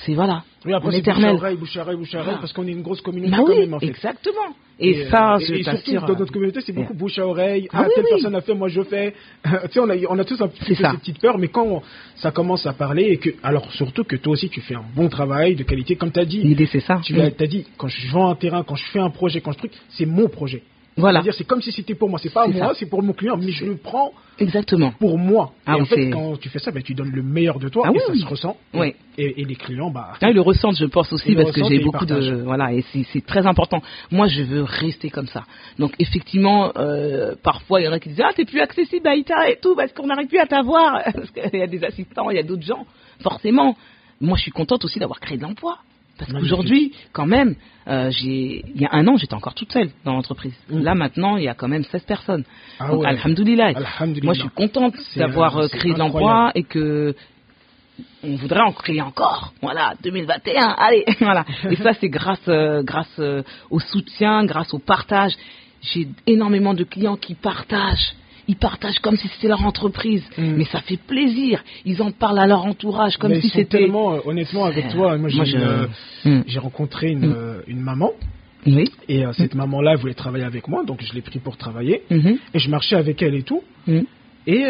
C'est voilà, oui, après, éternel. Bouche à oreille, bouche à oreille, bouche à oreille, parce qu'on est une grosse communauté bah quand même, en fait. Exactement. Et, ça, euh, et, surtout dans notre communauté, c'est beaucoup bouche à oreille. Ah, ah telle personne a fait, moi je fais. [LAUGHS] tu sais, on a, on a tous un petit peu cette petite peur, mais quand ça commence à parler, et que, alors surtout que toi aussi tu fais un bon travail de qualité, comme tu as dit. L'idée c'est ça. Tu as, as dit, quand je vends un terrain, quand je fais un projet, quand je truc, c'est mon projet. Voilà. C'est comme si c'était pour moi. C'est pas moi, c'est pour mon client, mais je le prends Exactement. pour moi. Ah, et en fait, quand tu fais ça, ben, tu donnes le meilleur de toi ah et ça se ressent. Oui. Et, les clients, bah. Ah, ils le ressentent, je pense aussi, parce que j'ai beaucoup de. Voilà, et c'est très important. Moi, je veux rester comme ça. Donc, effectivement, euh, parfois, il y en a qui disent Ah, t'es plus accessible à Ita et tout, parce qu'on n'arrive plus à t'avoir. [LAUGHS] Parce qu'il y a des assistants, il y a d'autres gens. Forcément. Moi, je suis contente aussi d'avoir créé de l'emploi. Parce qu'aujourd'hui, quand même, euh, il y a un an, j'étais encore toute seule dans l'entreprise. Mm. Là, maintenant, il y a quand même 16 personnes. Ah Donc, alhamdoulilah. Moi, je suis contente d'avoir euh, créé de l'emploi et que on voudrait en créer encore. Voilà, 2021, [LAUGHS] allez, voilà. Et ça, c'est grâce, euh, grâce au soutien, grâce au partage. J'ai énormément de clients qui partagent ils partagent comme si c'était leur entreprise. Mm. Mais ça fait plaisir. Ils en parlent à leur entourage comme si c'était. Tellement, euh, honnêtement, avec toi, moi, euh, mm. j'ai rencontré une, mm. euh, une maman. Oui. Et cette maman-là, elle voulait travailler avec moi, donc je l'ai pris pour travailler. Mm-hmm. Et je marchais avec elle et tout. Et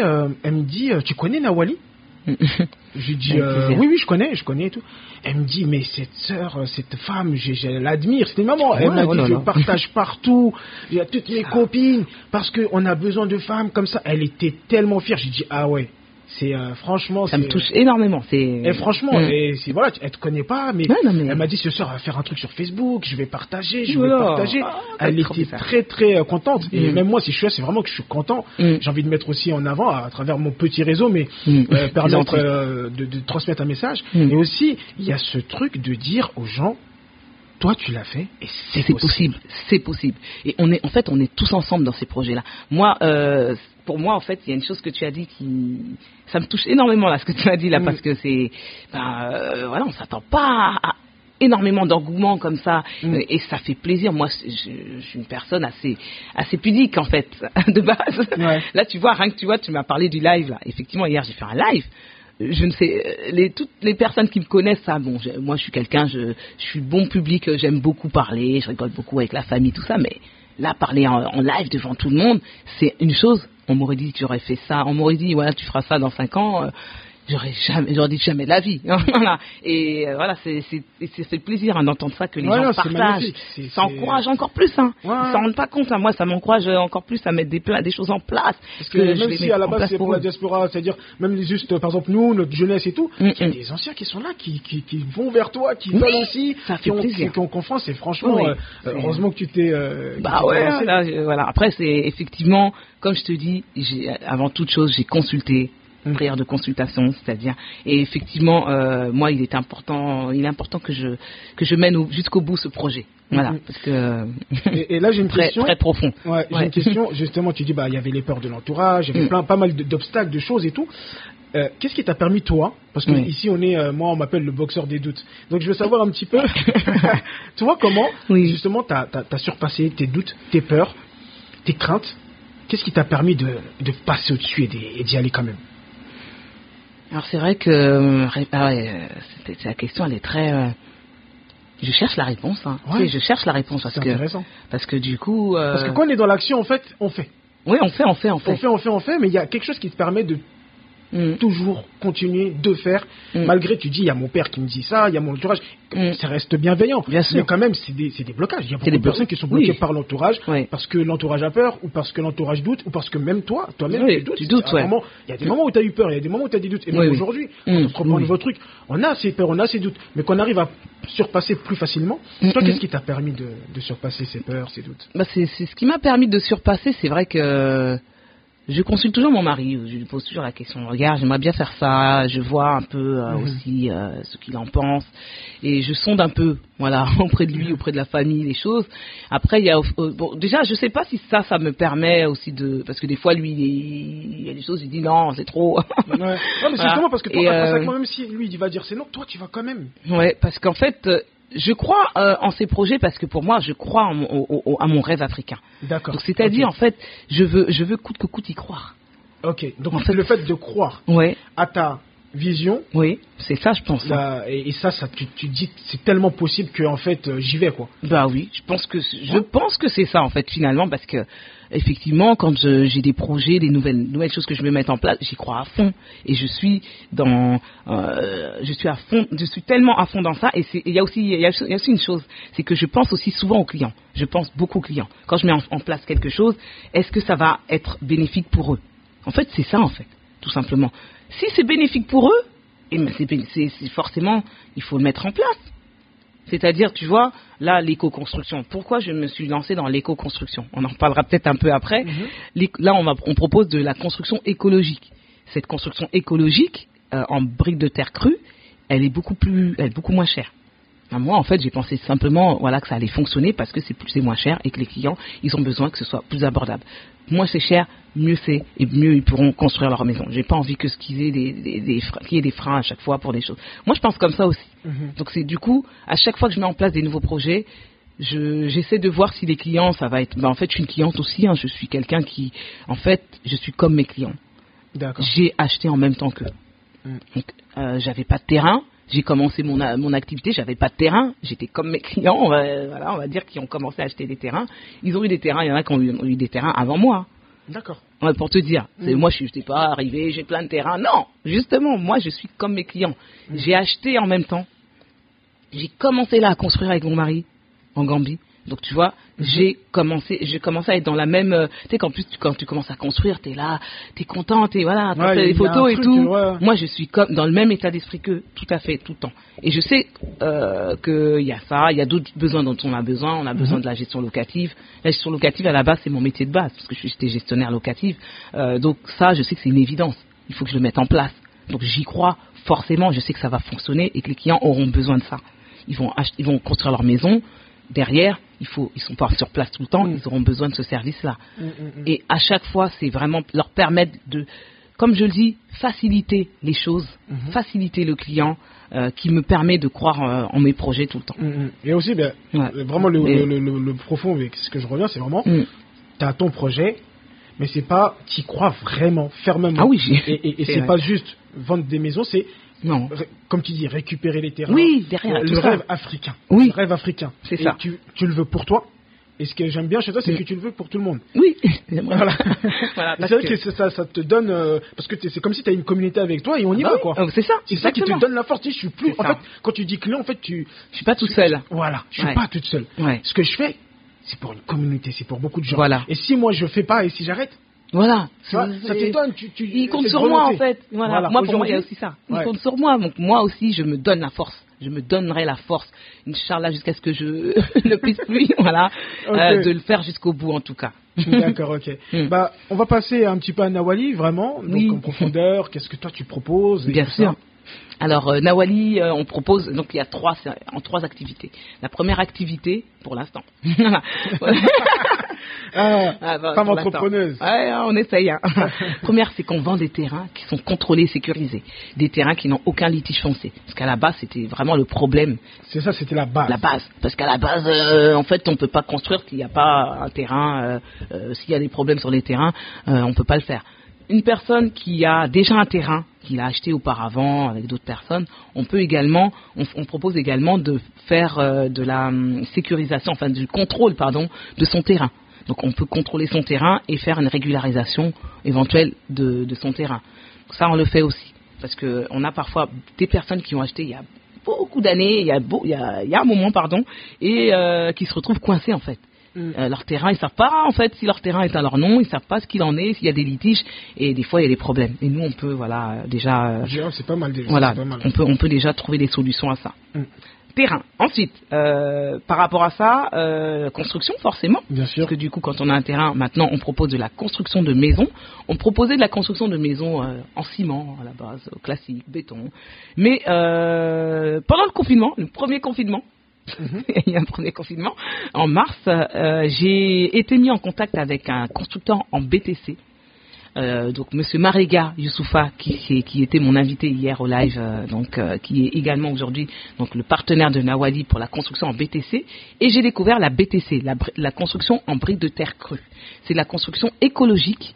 elle me dit Tu connais Nawali? [LAUGHS] J'ai dit euh, oui oui je connais je connais et tout. Elle me dit mais cette sœur euh, cette femme je, l'admire c'était maman. Elle m'a dit oh je partage [LAUGHS] partout il y a toutes mes copines parce que on a besoin de femmes comme ça. Elle était tellement fière j'ai dit ah ouais c'est euh, franchement ça me touche énormément c'est et franchement mm. et voilà elle te connaît pas mais, elle m'a dit ce soir va faire un truc sur Facebook je vais partager je vais partager. Ah, elle était très très euh, contente. Et mm. même moi si je suis là c'est vraiment que je suis content. Mm. j'ai envie de mettre aussi en avant à, travers mon petit réseau mais euh, [LAUGHS] permettre de, de, transmettre un message. Et aussi il y a ce truc de dire aux gens toi tu l'as fait et c'est possible. C'est possible. Et on est, en fait, on est tous ensemble dans ces projets-là. Moi, euh, pour moi, en fait, il y a une chose que tu as dit qui, ça me touche énormément là, ce que tu as dit là, parce que c'est, ben, euh, voilà, on s'attend pas à, énormément d'engouement comme ça mm. et ça fait plaisir moi je, suis une personne assez assez pudique en fait [LAUGHS] de base là tu vois rien que tu vois tu m'as parlé du live là effectivement hier j'ai fait un live je ne sais, euh, les, toutes les personnes qui me connaissent, ça, bon, moi je suis quelqu'un, je, je, suis bon public, j'aime beaucoup parler, je rigole beaucoup avec la famille, tout ça, mais là, parler en, live devant tout le monde, c'est une chose. On m'aurait dit que j'aurais fait ça, on m'aurait dit, voilà, tu feras ça dans cinq ans. Euh, j'aurais jamais, j'aurais dit jamais de la vie. [LAUGHS] voilà. Et euh, voilà, c'est c'est plaisir hein, d'entendre ça que les gens partagent. Ça encourage encore plus. Hein. Ouais. Ils s'en rendent pas compte. Hein. Moi, ça m'encourage encore plus à mettre des, des choses en place. Parce que, même si à la base c'est pour, la diaspora, c'est-à-dire même juste par exemple nous, notre jeunesse et tout, il y a des anciens qui sont là, qui, qui, qui vont vers toi, qui veulent aussi, ça fait qui ont, confiance. Et franchement, euh, heureusement que tu t'es. Euh, bah ouais. voilà. Après, c'est effectivement, comme je te dis, avant toute chose, j'ai consulté une prière de consultation, c'est-à-dire et effectivement euh, moi il est important il est important que je que je mène jusqu'au bout ce projet. Voilà, parce que et, là j'ai une [LAUGHS] très, question très profond. Ouais, j'ai une question justement tu dis bah il y avait les peurs de l'entourage, il y avait mm. plein pas mal d'obstacles, de choses et tout. Euh, qu'est-ce qui t'a permis toi? Parce que ici on est, euh, moi on m'appelle le boxeur des doutes. Donc je veux savoir un petit peu, [LAUGHS] [LAUGHS] tu vois comment justement tu as, surpassé tes doutes, tes peurs, tes craintes? Qu'est-ce qui t'a permis de, de passer au-dessus et d'y aller quand même? Alors c'est vrai que euh, ah la question elle est très euh, je cherche la réponse hein. je cherche la réponse parce que parce que du coup euh, parce que quand on est dans l'action en fait on fait. Oui on fait on fait on fait on fait. on fait on fait mais il y a quelque chose qui te permet de Mm. toujours continuer de faire, mm. malgré tu dis, il y a mon père qui me dit ça, il y a mon entourage, mm. ça reste bienveillant. Bien Mais quand même, c'est des, des, blocages. Il y a beaucoup de personnes qui sont bloquées par l'entourage, parce que l'entourage a peur, ou parce que l'entourage doute, ou parce que même toi, toi-même, tu doutes. Tu doutes il y a des moments où tu as eu peur, il y a des moments où tu as des doutes. Et même aujourd'hui, on reprend un nouveau truc, on a ces peurs, on a ces doutes, mais qu'on arrive à surpasser plus facilement. Toi, qu'est-ce qui t'a permis de, de, surpasser ces peurs, ces doutes? Bah C'est ce qui m'a permis de surpasser, c'est vrai que je consulte toujours mon mari, je lui pose toujours la question, regarde, j'aimerais bien faire ça, je vois un peu euh, mhm. aussi euh, ce qu'il en pense, et je sonde un peu, voilà, [LAUGHS] auprès de lui, mhm. auprès de la famille, les choses. Après, il y a, euh, bon, déjà, je sais pas si ça, ça me permet aussi de, parce que des fois, lui, il, y a des choses, il dit non, c'est trop. ouais. [LAUGHS] Non, mais c'est justement parce que toi, même si lui, il va dire c'est non, toi, tu vas quand même. Ouais, parce qu'en fait, je crois euh, en ces projets parce que pour moi, je crois en, à mon rêve africain. D'accord. c'est-à-dire, en fait, je veux, je veux coûte que coûte y croire. Ok. Donc, en le fait de croire à ta vision. Oui, c'est ça, je pense. Hein. et, ça, ça tu, tu dis, c'est tellement possible que en fait, euh, j'y vais, quoi. Bah oui, je pense que je pense que c'est ça, en fait, finalement, parce que effectivement, quand j'ai des projets, des nouvelles, nouvelles choses que je veux mettre en place, j'y crois à fond. Et je suis dans, euh, je suis à fond, je suis tellement à fond dans ça. Et il y a aussi, il y a, aussi une chose, c'est que je pense aussi souvent aux clients. Je pense beaucoup aux clients. Quand je mets en, place quelque chose, est-ce que ça va être bénéfique pour eux? En fait, c'est ça, en fait, tout simplement. Si c'est bénéfique pour eux, eh ben, c'est forcément, il faut le mettre en place. C'est-à-dire, tu vois, là, l'éco-construction. Pourquoi je me suis lancé dans l'éco-construction? On en reparlera peut-être un peu après. Mhm. Là, on, va, on propose de la construction écologique. Cette construction écologique, euh, en briques de terre crue, elle est beaucoup plus, elle est beaucoup moins chère. Moi, en fait, j'ai pensé simplement, voilà, que ça allait fonctionner parce que c'est plus, moins cher et que les clients, ils ont besoin que ce soit plus abordable. Moins c'est cher, mieux c'est et mieux ils pourront construire leur maison. J'ai pas envie que ce des, des, des qu'il y ait des freins à chaque fois pour des choses. Moi, je pense comme ça aussi. Mhm. Donc c'est du coup, à chaque fois que je mets en place des nouveaux projets, j'essaie de voir si les clients, ça va être. Ben, en fait, je suis une cliente aussi. Hein, je suis quelqu'un qui, en fait, je suis comme mes clients. J'ai acheté en même temps qu'eux. Mm. Donc, euh, j'avais pas de terrain. J'ai commencé mon, mon activité, j'avais pas de terrain. J'étais comme mes clients, on va, voilà, on va dire, qui ont commencé à acheter des terrains. Ils ont eu des terrains, il y en a qui ont eu des terrains avant moi. D'accord. pour te dire, mm. moi je n'étais pas arrivé, j'ai plein de terrains. Non, justement, moi je suis comme mes clients. Mm. J'ai acheté en même temps. J'ai commencé là à construire avec mon mari en Gambie. Donc tu vois, mhm. j'ai commencé, j'ai commencé à être dans la même. Euh, tu sais qu'en plus quand tu commences à construire, t'es là, t'es content, t'es voilà, t'as des photos et tout. Moi, je suis comme dans le même état d'esprit que tout à fait tout le temps. Et je sais euh, qu'il y a ça, il y a d'autres besoins dont on a besoin. On a besoin mhm. de la gestion locative. La gestion locative à la base c'est mon métier de base parce que je suis gestionnaire locatif. Euh, donc ça, je sais que c'est une évidence. Il faut que je le mette en place. Donc j'y crois forcément. Je sais que ça va fonctionner et que les clients auront besoin de ça. Ils vont, ils vont construire leur maison derrière, il faut, ils sont pas sur place tout le temps, mm. ils auront besoin de ce service-là. Mm, mm, et à chaque fois, c'est vraiment leur permettre de, comme je le dis, faciliter les choses, faciliter le client, euh, qui me permet de croire euh, en mes projets tout le temps. Et aussi, ben, vraiment le, le, profond avec ce que je reviens, c'est vraiment, tu as ton projet, mais c'est pas, tu crois vraiment, fermement. Ah oui, et, et [LAUGHS] c'est pas juste vendre des maisons, c'est non. Comme tu dis, récupérer les terrains. Oui, derrière. Le, rêve africain. Oui. Le rêve africain. C'est ça. Tu, tu, le veux pour toi, Et ce que j'aime bien chez toi, c'est que tu le veux pour tout le monde. Oui, [LAUGHS] voilà. [LAUGHS] [LAUGHS] voilà c'est vrai que, ça, ça, te donne. Euh, parce que c'est comme si tu as une communauté avec toi et on y ah va, quoi. Oh, c'est ça. C'est ça qui te donne la force. Je suis plus. En fait, quand tu dis client, en fait, tu. Je suis pas tout seul. Voilà, je suis pas toute seule. Ce que je fais, c'est pour une communauté, c'est pour beaucoup de gens. Voilà. Et si moi je fais pas et si j'arrête, voilà. ça t'étonne. Tu, tu, il compte sur moi en fait. Voilà. Moi pour moi il y a aussi ça. Il compte sur moi. Donc moi aussi je me donne la force. Je me donnerai la force, Inch'Allah, jusqu'à ce que je [LAUGHS] ne puisse plus, [LAUGHS] voilà, euh, de le faire jusqu'au bout en tout cas. D'accord, ok. [LAUGHS] Hmm. Bah, on va passer un petit peu à Nawali, vraiment, donc en profondeur. Qu'est-ce que toi tu proposes Bien sûr. Alors euh, Nawali, euh, on propose donc il y a trois en trois activités. La première activité, pour l'instant. Ah, ah femme entrepreneuse. Ouais, on essaye. Hein. [LAUGHS] Première, c'est qu'on vend des terrains qui sont contrôlés, sécurisés, des terrains qui n'ont aucun litige foncé. Parce qu'à la base, c'était vraiment le problème. C'est ça, c'était la base. La base, parce qu'à la base, euh, en fait, on peut pas construire s'il n'y a pas un terrain. s'il y a des problèmes sur les terrains, on peut pas le faire une personne qui a déjà un terrain qu'il a acheté auparavant avec d'autres personnes, on peut également, on, propose également de faire euh, de la hum, sécurisation, enfin du contrôle, pardon, de son terrain. Donc on peut contrôler son terrain et faire une régularisation éventuelle de, son terrain. Ça, on le fait aussi. Parce qu'on a parfois des personnes qui ont acheté il y a beaucoup d'années, il, il, y a un moment, pardon, et euh, qui se retrouvent coincées en fait. Mm. Euh, leur terrain, ils savent pas en fait si leur terrain est à leur nom, ils savent pas ce qu'il en est, s'il y a des litiges et des fois il y a des problèmes. Et nous on peut voilà déjà euh, c'est pas mal déjà, voilà, on peut on peut déjà trouver des solutions à ça. Mm. Terrain. Ensuite, euh, par rapport à ça, construction forcément. Bien sûr. Parce que du coup, quand on a un terrain, maintenant, on propose de la construction de maisons. On proposait de la construction de maisons en ciment à la base, classique, béton. Mais pendant le confinement, le premier confinement, Mhm. [LAUGHS] il y a un premier confinement, en mars, euh, j'ai été mis en contact avec un constructeur en BTC. Euh, donc Monsieur Marega Youssoufa qui, qui, était mon invité hier au live, euh, donc qui est également aujourd'hui donc le partenaire de Nawali pour la construction en BTC et j'ai découvert la BTC, la, la construction en briques de terre crue. C'est la construction écologique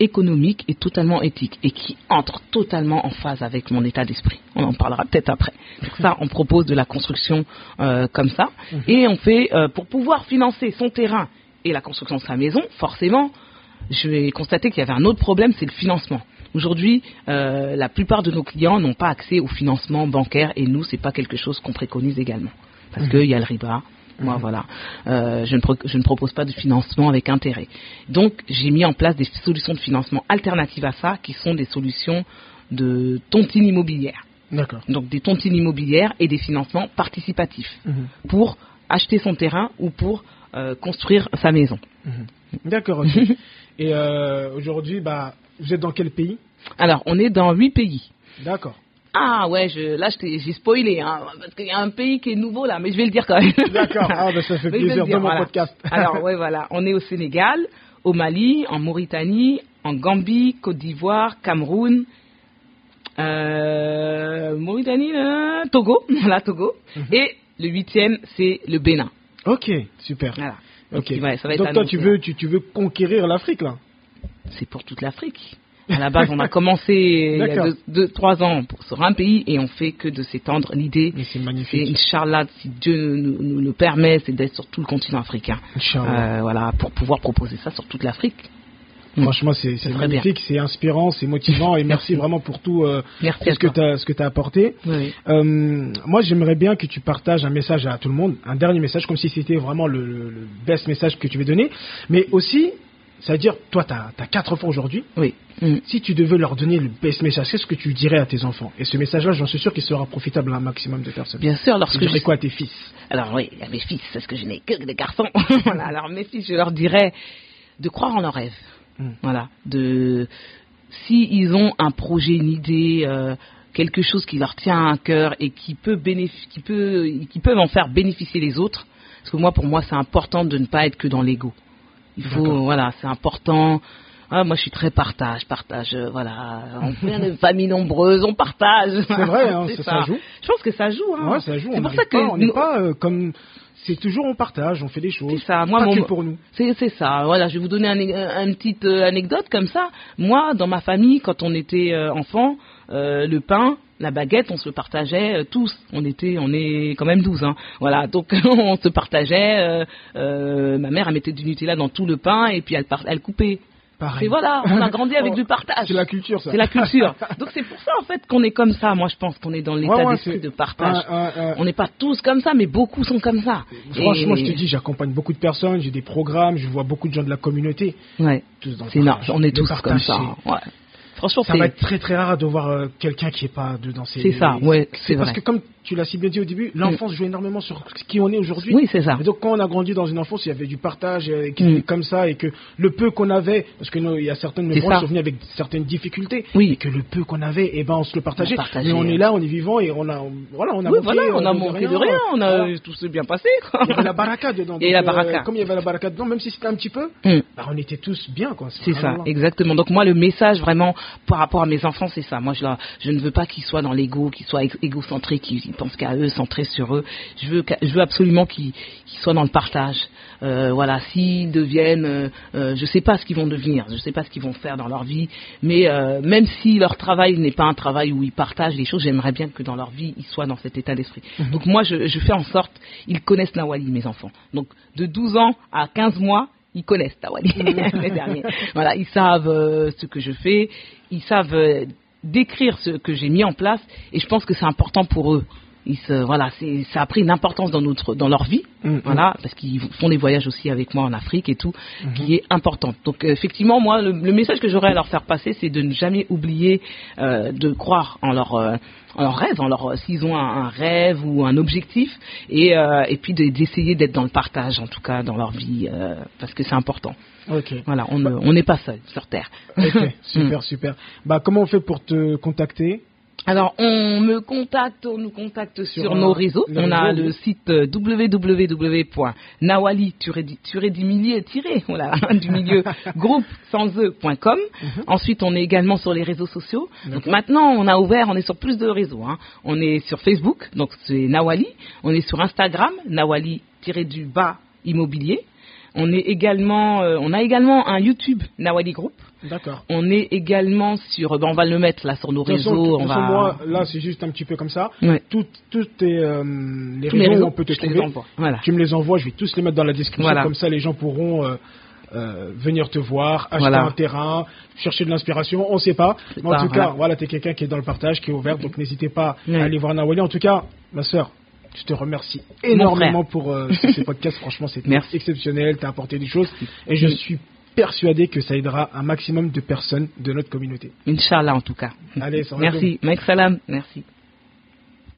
économique et totalement éthique et qui entre totalement en phase avec mon état d'esprit. On en parlera peut-être après. Donc ça, on propose de la construction euh, comme ça mhm. et on fait euh, pour pouvoir financer son terrain et la construction de sa maison. Forcément, je vais constater qu'il y avait un autre problème, c'est le financement. Aujourd'hui, euh, la plupart de nos clients n'ont pas accès au financement bancaire et nous, c'est pas quelque chose qu'on préconise également parce mhm. qu'il y a le riba, moi, mhm. voilà. Euh, je, ne je, ne propose pas de financement avec intérêt. Donc, j'ai mis en place des solutions de financement alternatives à ça, qui sont des solutions de tontine immobilière. D'accord. Donc, des tontines immobilières et des financements participatifs mhm. pour acheter son terrain ou pour euh, construire sa maison. D'accord. [LAUGHS] et euh, aujourd'hui, bah, vous êtes dans quel pays? Alors, on est dans huit pays. D'accord. Ah ouais, je, là j'ai spoilé, hein, parce qu'il y a un pays qui est nouveau là, mais je vais le dire quand même. [LAUGHS] D'accord, ah, ben, ça fait plaisir dans mon podcast. [LAUGHS] Alors ouais, voilà, on est au Sénégal, au Mali, en Mauritanie, en Gambie, Côte d'Ivoire, Cameroun, euh, Mauritanie, euh, Togo, [LAUGHS] voilà Togo, mhm. et le huitième c'est le Bénin. Ok, super. Voilà. Donc, ça va être Donc toi tu veux, tu, tu veux conquérir l'Afrique là C'est pour toute l'Afrique. À la base, on a [LAUGHS] commencé il y a deux, trois ans sur un pays et on fait que de s'étendre. L'idée, c'est magnifique. Inch'Allah, si Dieu nous, le permet, c'est d'être sur tout le continent africain. Euh, voilà, pour pouvoir proposer ça sur toute l'Afrique. Mm. Franchement, c'est magnifique, c'est inspirant, c'est motivant et merci, vraiment pour tout, euh, [LAUGHS] ce, que as, ce que tu as apporté. Euh, moi, j'aimerais bien que tu partages un message à tout le monde, un dernier message, comme si c'était vraiment le, le, best message que tu veux donner, mais aussi c'est-à-dire, toi, tu as, quatre enfants aujourd'hui. Oui. Mm. Si tu devais leur donner le best message, qu'est-ce que tu dirais à tes enfants? Et ce message-là, j'en suis sûr qu'il sera profitable à un maximum de personnes. Bien sûr, lorsque tu dirais quoi à tes fils? Alors oui, à mes fils, parce que je n'ai que des garçons. [LAUGHS] voilà, alors mes fils, je leur dirais de croire en leurs rêves. Mm. Voilà, de si ils ont un projet, une idée, euh, quelque chose qui leur tient à cœur et qui peut qui peut, qui peuvent en faire bénéficier les autres. Parce que moi, pour moi, c'est important de ne pas être que dans l'ego. Il faut, voilà, c'est important. Ah, moi, je suis très partage, partage. Euh, voilà, on [LAUGHS] vient de familles nombreuses, on partage. C'est vrai, [LAUGHS] hein, ça, joue. Je pense que ça joue. Hein. Ouais, ça joue. C'est pour ça que on n'est pas euh, comme. C'est toujours on partage, on fait des choses. C'est ça. Moi, pas que pour nous. C'est ça. Voilà, je vais vous donner un, une petite euh, anecdote comme ça. Moi, dans ma famille, quand on était enfant, le pain, la baguette, on se partageait tous. On était, on est quand même 12, hein. Voilà, donc [LAUGHS] on se partageait. ma mère, elle mettait du Nutella dans tout le pain et puis elle, elle coupait. Et voilà, on a grandi avec [LAUGHS] du partage. C'est la culture, ça. C'est la culture. [LAUGHS] Donc c'est pour ça en fait qu'on est comme ça. Moi, je pense qu'on est dans l'état d'esprit de partage. on n'est pas tous comme ça, mais beaucoup sont comme ça. Franchement, je te dis, j'accompagne beaucoup de personnes, j'ai des programmes, je vois beaucoup de gens de la communauté. Ouais. C'est On est tous comme ça. Ouais. Franchement, ça va être très très rare de voir euh, quelqu'un qui est pas de dans ces. C'est ça, ouais, c'est Parce que comme tu l'as si bien dit au début, mm. l'enfance joue énormément sur qui on est aujourd'hui. Oui, c'est ça. Et donc quand on a grandi dans une enfance, il y avait du partage euh, qui mm. comme ça et que le peu qu'on avait, parce que il y a certaines de sont venues avec certaines difficultés, oui. et que le peu qu'on avait, et eh ben on se le partageait. Mais on est là, on est vivant et on a voilà, on a oui, voilà, on a manqué de rien, on a tout s'est bien passé. Quoi. Il y avait la baraka dedans. Et la baraka. Euh, comme il y avait la baraka dedans, même si c'était un petit peu, mm. bah, on était tous bien quoi. C'est ça, exactement. Donc moi le message vraiment par rapport à mes enfants, c'est ça. Moi je, je ne veux pas qu'ils soient dans l'ego, qu'ils soient égocentriques, qu'ils pensent qu'à eux, centrés sur eux. Je veux, je veux absolument qu'ils soient dans le partage. Euh, voilà, s'ils deviennent, euh, euh, je ne sais pas ce qu'ils vont devenir, je ne sais pas ce qu'ils vont faire dans leur vie, mais même si leur travail n'est pas un travail où ils partagent les choses, j'aimerais bien que dans leur vie, ils soient dans cet état d'esprit. Mhm. Donc moi, je, je, fais en sorte, ils connaissent Nawali, mes enfants. Donc de 12 ans à 15 mois, ils connaissent [LAUGHS] [LAUGHS] les derniers. Voilà, ils savent ce que je fais, ils savent décrire ce que j'ai mis en place, et je pense que c'est important pour eux voilà, ça a pris une importance dans notre, dans leur vie, mm, mm. voilà, parce qu'ils font des voyages aussi avec moi en Afrique et tout, mm-hmm. qui est importante. Donc euh, effectivement, moi, le, message que j'aurais à leur faire passer, c'est de ne jamais oublier euh, de croire en leur euh, en leur rêve, en leur s'ils ont un, rêve ou un objectif, et, et puis d'essayer d'être dans le partage, en tout cas dans leur vie, parce que c'est important. Voilà, on n'est pas seul sur Terre. [LAUGHS] super, super. Bah, comment on fait pour te contacter? Alors, on me contacte, on nous contacte sur, nos réseaux. on a le site euh, www.nawali du milieu [LAUGHS] voilà, du milieu [LAUGHS] groupe sans e.com. Mhm. Ensuite, on est également sur les réseaux sociaux. Donc maintenant, on a ouvert, on est sur plus de réseaux. Hein. On est sur Facebook, donc c'est Nawali. On est sur Instagram, Nawali-du-bas immobilier. On est également, euh, on a également un YouTube Nawali Group. D'accord. On est également sur, ben, on va le mettre là sur nos réseaux. on va... moi, là, c'est juste un petit peu comme ça. Tout, tout euh, les, réseaux, on peut te trouver. Voilà. Tu me les envoies, je vais tous les mettre dans la description. Comme ça, les gens pourront euh, euh, venir te voir, acheter un terrain, chercher de l'inspiration. On ne sait pas. Mais en tout cas, voilà, tu es quelqu'un qui est dans le partage, qui est ouvert. Donc n'hésitez pas à aller voir Nawali. En tout cas, ma soeur, je te remercie énormément pour ces podcasts. Franchement, c'était exceptionnel. Tu as apporté des choses. Et je suis persuadé que ça aidera un maximum de personnes de notre communauté. Inch'Allah en tout cas. Allez, Merci. Salam. Merci.